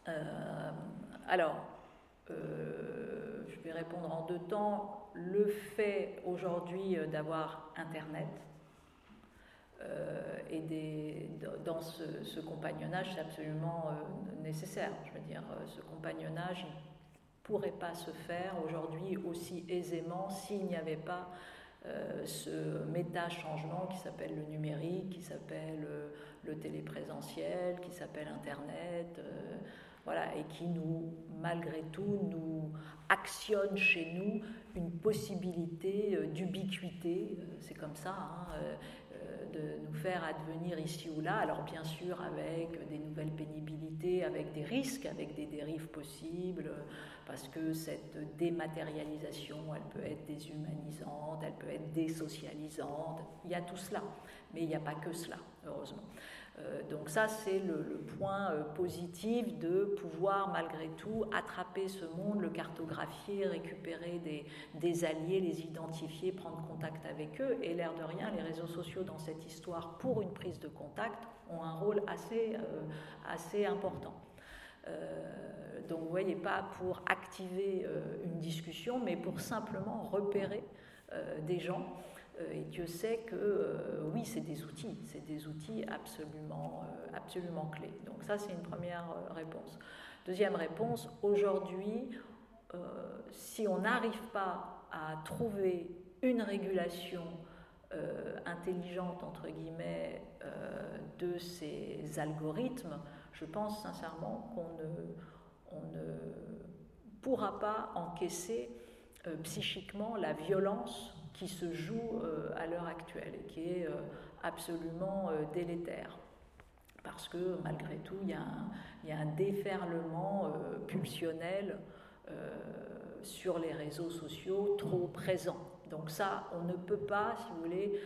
Euh, alors, euh, je vais répondre en deux temps. Le fait aujourd'hui d'avoir Internet, euh, dans ce, compagnonnage, c'est absolument euh, nécessaire. Je veux dire, euh, ce compagnonnage ne pourrait pas se faire aujourd'hui aussi aisément s'il n'y avait pas ce méta-changement qui s'appelle le numérique, qui s'appelle le téléprésentiel, qui s'appelle Internet, et qui nous, malgré tout, nous actionne chez nous une possibilité d'ubiquité, c'est comme ça, hein, de nous faire advenir ici ou là, alors bien sûr avec des nouvelles pénibilités, avec des risques, avec des dérives possibles, parce que cette dématérialisation, elle peut être déshumanisante, elle peut être désocialisante, il y a tout cela, mais il n'y a pas que cela, heureusement. Euh, donc ça, c'est le, point euh, positif de pouvoir malgré tout attraper ce monde, le cartographier, récupérer des, alliés, les identifier, prendre contact avec eux. Et l'air de rien, les réseaux sociaux dans cette histoire, pour une prise de contact, ont un rôle assez, euh, assez important. donc vous voyez, pas pour activer une discussion, mais pour simplement repérer des gens et Dieu sait que euh, oui, c'est des outils, c'est des outils absolument, euh, absolument clés. Donc ça, c'est une première réponse. Deuxième réponse, aujourd'hui, si on n'arrive pas à trouver une régulation intelligente, entre guillemets, de ces algorithmes, je pense sincèrement qu'on ne, on ne pourra pas encaisser psychiquement la violence qui se joue euh, à l'heure actuelle et qui est euh, absolument euh, délétère. Parce que malgré tout, il y a un, déferlement pulsionnel sur les réseaux sociaux trop présent. Donc ça, on ne peut pas, si vous voulez,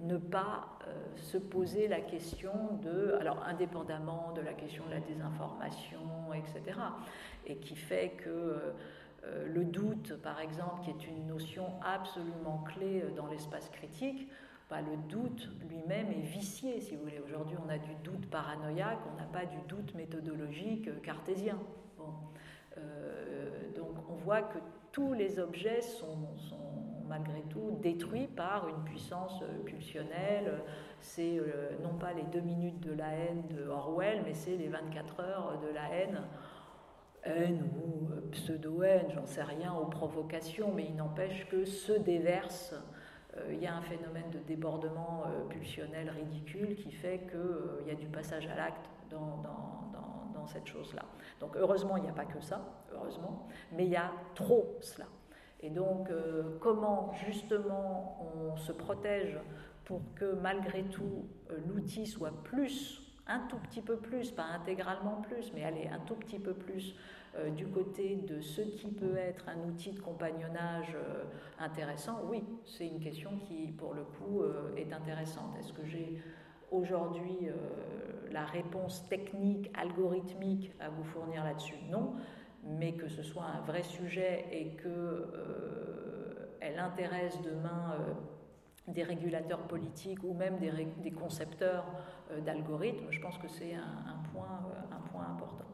ne pas se poser la question de, alors indépendamment de la question de la désinformation, etc., et qui fait que le doute, par exemple, qui est une notion absolument clé euh, dans l'espace critique, bah, le doute lui-même est vicié, si vous voulez. Aujourd'hui, on a du doute paranoïaque, on n'a pas du doute méthodologique euh, cartésien. donc on voit que tous les objets sont, malgré tout détruits par une puissance pulsionnelle. C'est non pas les deux minutes de la haine de Orwell, mais c'est les 24 heures de la haine haine ou euh, pseudo-haine, j'en sais rien, aux provocations, mais il n'empêche que se déverse. Euh, il y a un phénomène de débordement euh, pulsionnel ridicule qui fait qu'il y a du passage à l'acte dans, dans, dans, dans, cette chose-là. Donc heureusement, il n'y a pas que ça, heureusement, mais il y a trop cela. Et donc, comment justement on se protège pour que malgré tout l'outil soit plus un tout petit peu plus, pas intégralement plus, mais allez, un tout petit peu plus euh, du côté de ce qui peut être un outil de compagnonnage euh, intéressant, oui, c'est une question qui, pour le coup, euh, est intéressante. Est-ce que j'ai aujourd'hui la réponse technique, algorithmique à vous fournir là-dessus? Non, mais que ce soit un vrai sujet et qu'elle intéresse demain des régulateurs politiques ou même des, concepteurs d'algorithmes, je pense que c'est un, point, un point important.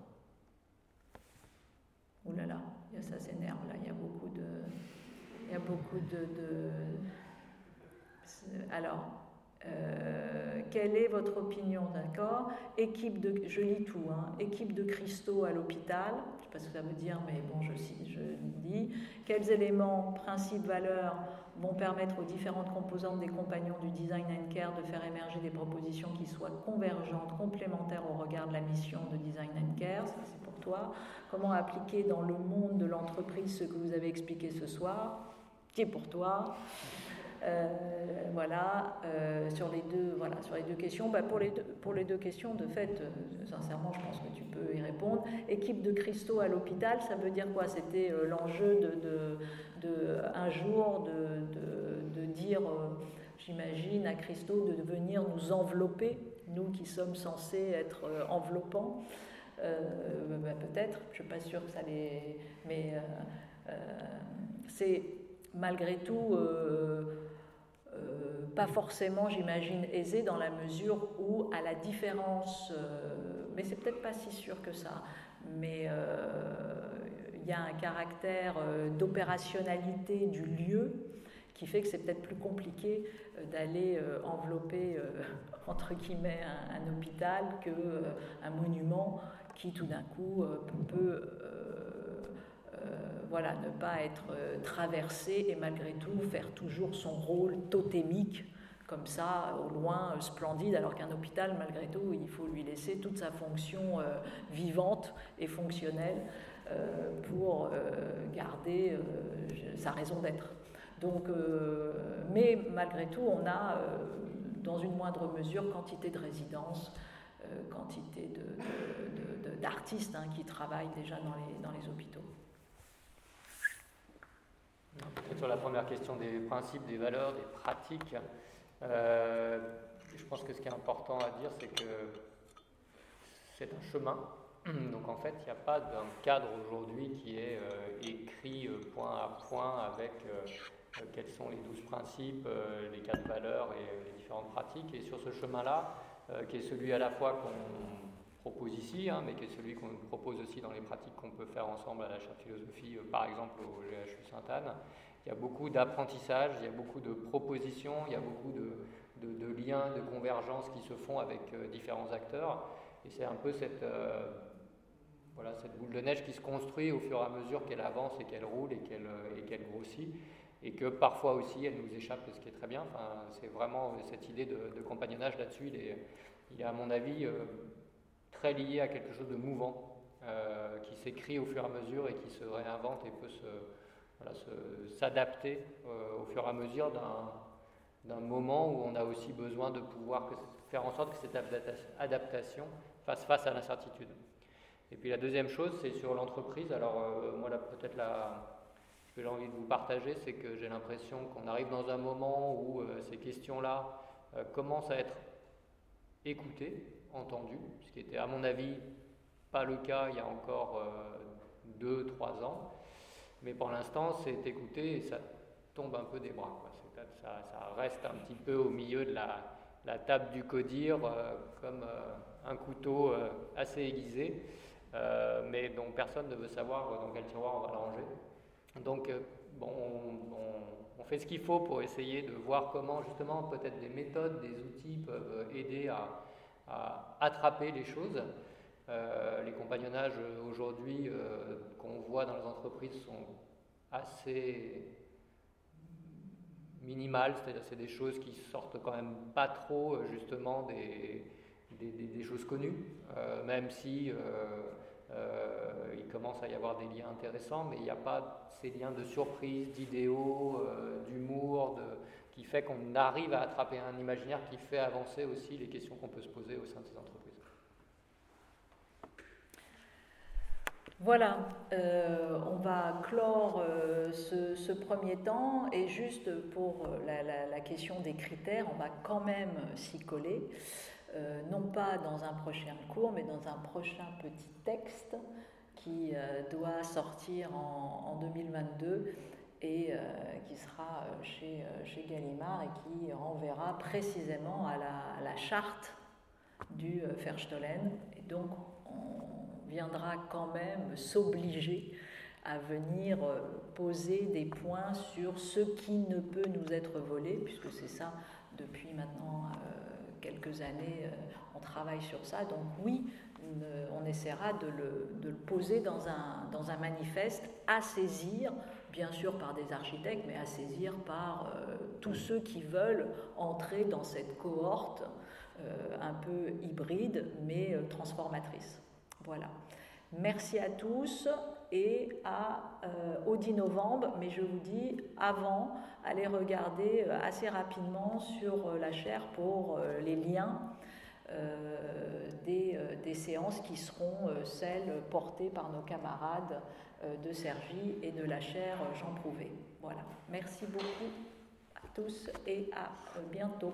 Ouh là là, ça s'énerve là, il y a beaucoup de. Il y a beaucoup de. Alors, euh, quelle est votre opinion, d'accord? Équipe de, je lis tout, hein, équipe de cristaux à l'hôpital, je ne sais pas ce que ça veut dire, mais bon, je, je dis. Quels éléments, principes, valeurs vont permettre aux différentes composantes des compagnons du design and care de faire émerger des propositions qui soient convergentes, complémentaires au regard de la mission de design and care, ça c'est pour toi. Comment appliquer dans le monde de l'entreprise ce que vous avez expliqué ce soir, qui est pour toi? Euh, voilà, euh, sur, les deux, voilà, sur les deux questions. Bah, pour, les deux, pour les deux questions, de fait, euh, sincèrement, je pense que tu peux y répondre. Équipe de cristaux à l'hôpital, ça veut dire quoi? C'était l'enjeu de, de, un jour de, de dire, j'imagine, à Christo de venir nous envelopper, nous qui sommes censés être enveloppants. Bah, peut-être, je ne suis pas sûre que ça les. Mais c'est malgré tout euh, pas forcément, j'imagine, aisé dans la mesure où, à la différence, euh, mais c'est peut-être pas si sûr que ça, mais euh, il y a un caractère d'opérationnalité du lieu qui fait que c'est peut-être plus compliqué d'aller envelopper, entre guillemets, un hôpital qu'un monument qui, tout d'un coup, peut voilà, ne pas être euh, traversé et malgré tout faire toujours son rôle totémique comme ça, au loin, euh, splendide, alors qu'un hôpital, malgré tout, il faut lui laisser toute sa fonction euh, vivante et fonctionnelle pour garder sa raison d'être. Donc, mais malgré tout, on a, dans une moindre mesure, quantité de résidences, quantité d'artistes hein, qui travaillent déjà dans les, dans les hôpitaux. Peut-être sur la première question des principes, des valeurs, des pratiques. Euh, je pense que ce qui est important à dire, c'est que c'est un chemin. Donc en fait, il n'y a pas d'un cadre aujourd'hui qui est euh, écrit euh, point à point avec quels sont les douze principes, les quatre valeurs et les différentes pratiques. Et sur ce chemin-là, qui est celui à la fois qu'on propose ici, hein, mais qui est celui qu'on propose aussi dans les pratiques qu'on peut faire ensemble à la chaire philosophie, euh, par exemple au GHU Sainte-Anne. Il y a beaucoup d'apprentissage, il y a beaucoup de propositions, il y a beaucoup de, liens, de convergences qui se font avec euh, différents acteurs. Et c'est un peu cette, euh, voilà, cette boule de neige qui se construit au fur et à mesure qu'elle avance et qu'elle roule et qu'elle, et qu'elle grossit. Et que parfois aussi elle nous échappe, ce qui est très bien. Enfin, c'est vraiment cette idée de, compagnonnage là-dessus. Il il à mon avis, très lié à quelque chose de mouvant, euh, qui s'écrit au fur et à mesure et qui se réinvente et peut s'adapter euh, au fur et à mesure d'un moment où on a aussi besoin de pouvoir faire en sorte que cette adaptation fasse face à l'incertitude. Et puis la deuxième chose, c'est sur l'entreprise. Alors euh, moi, peut-être ce que j'ai envie de vous partager, c'est que j'ai l'impression qu'on arrive dans un moment où ces questions-là commencent à être écoutées, entendu, ce qui était à mon avis pas le cas il y a encore euh, deux, trois ans. Mais pour l'instant, c'est écouté et ça tombe un peu des bras. Ça, reste un petit peu au milieu de la, table du codir, euh, comme euh, un couteau assez aiguisé, mais dont personne ne veut savoir dans quel tiroir on va le ranger. Donc, bon, on, on fait ce qu'il faut pour essayer de voir comment, justement, peut-être des méthodes, des outils peuvent aider à, à attraper les choses. Euh, les compagnonnages aujourd'hui euh, qu'on voit dans les entreprises sont assez minimales, c'est-à-dire c'est des choses qui sortent quand même pas trop euh, justement des, des, choses connues, même si il commence à y avoir des liens intéressants, mais il n'y a pas ces liens de surprise, d'idéaux, d'humour, de, qui fait qu'on arrive à attraper un imaginaire qui fait avancer aussi les questions qu'on peut se poser au sein de ces entreprises. Voilà, euh, on va clore euh, ce, premier temps et juste pour la, question des critères, on va quand même s'y coller, euh, non pas dans un prochain cours, mais dans un prochain petit texte qui doit sortir en, en 2022 et qui sera chez, chez, Gallimard et qui renverra précisément à la, charte du Verstollen. Et donc, viendra quand même s'obliger à venir euh, poser des points sur ce qui ne peut nous être volé, puisque c'est ça depuis maintenant euh, quelques années, euh, on travaille sur ça. Donc oui, on essaiera de le, poser dans un, dans un, manifeste à saisir, bien sûr par des architectes, mais à saisir par tous ceux qui veulent entrer dans cette cohorte un peu hybride, mais transformatrice. Voilà. Merci à tous et à, euh, au 10 novembre, mais je vous dis avant, allez regarder euh, assez rapidement sur euh, la chaire pour les liens des, des, séances qui seront celles portées par nos camarades de Sergi et de la chaire Jean Prouvé. Voilà. Merci beaucoup à tous et à bientôt.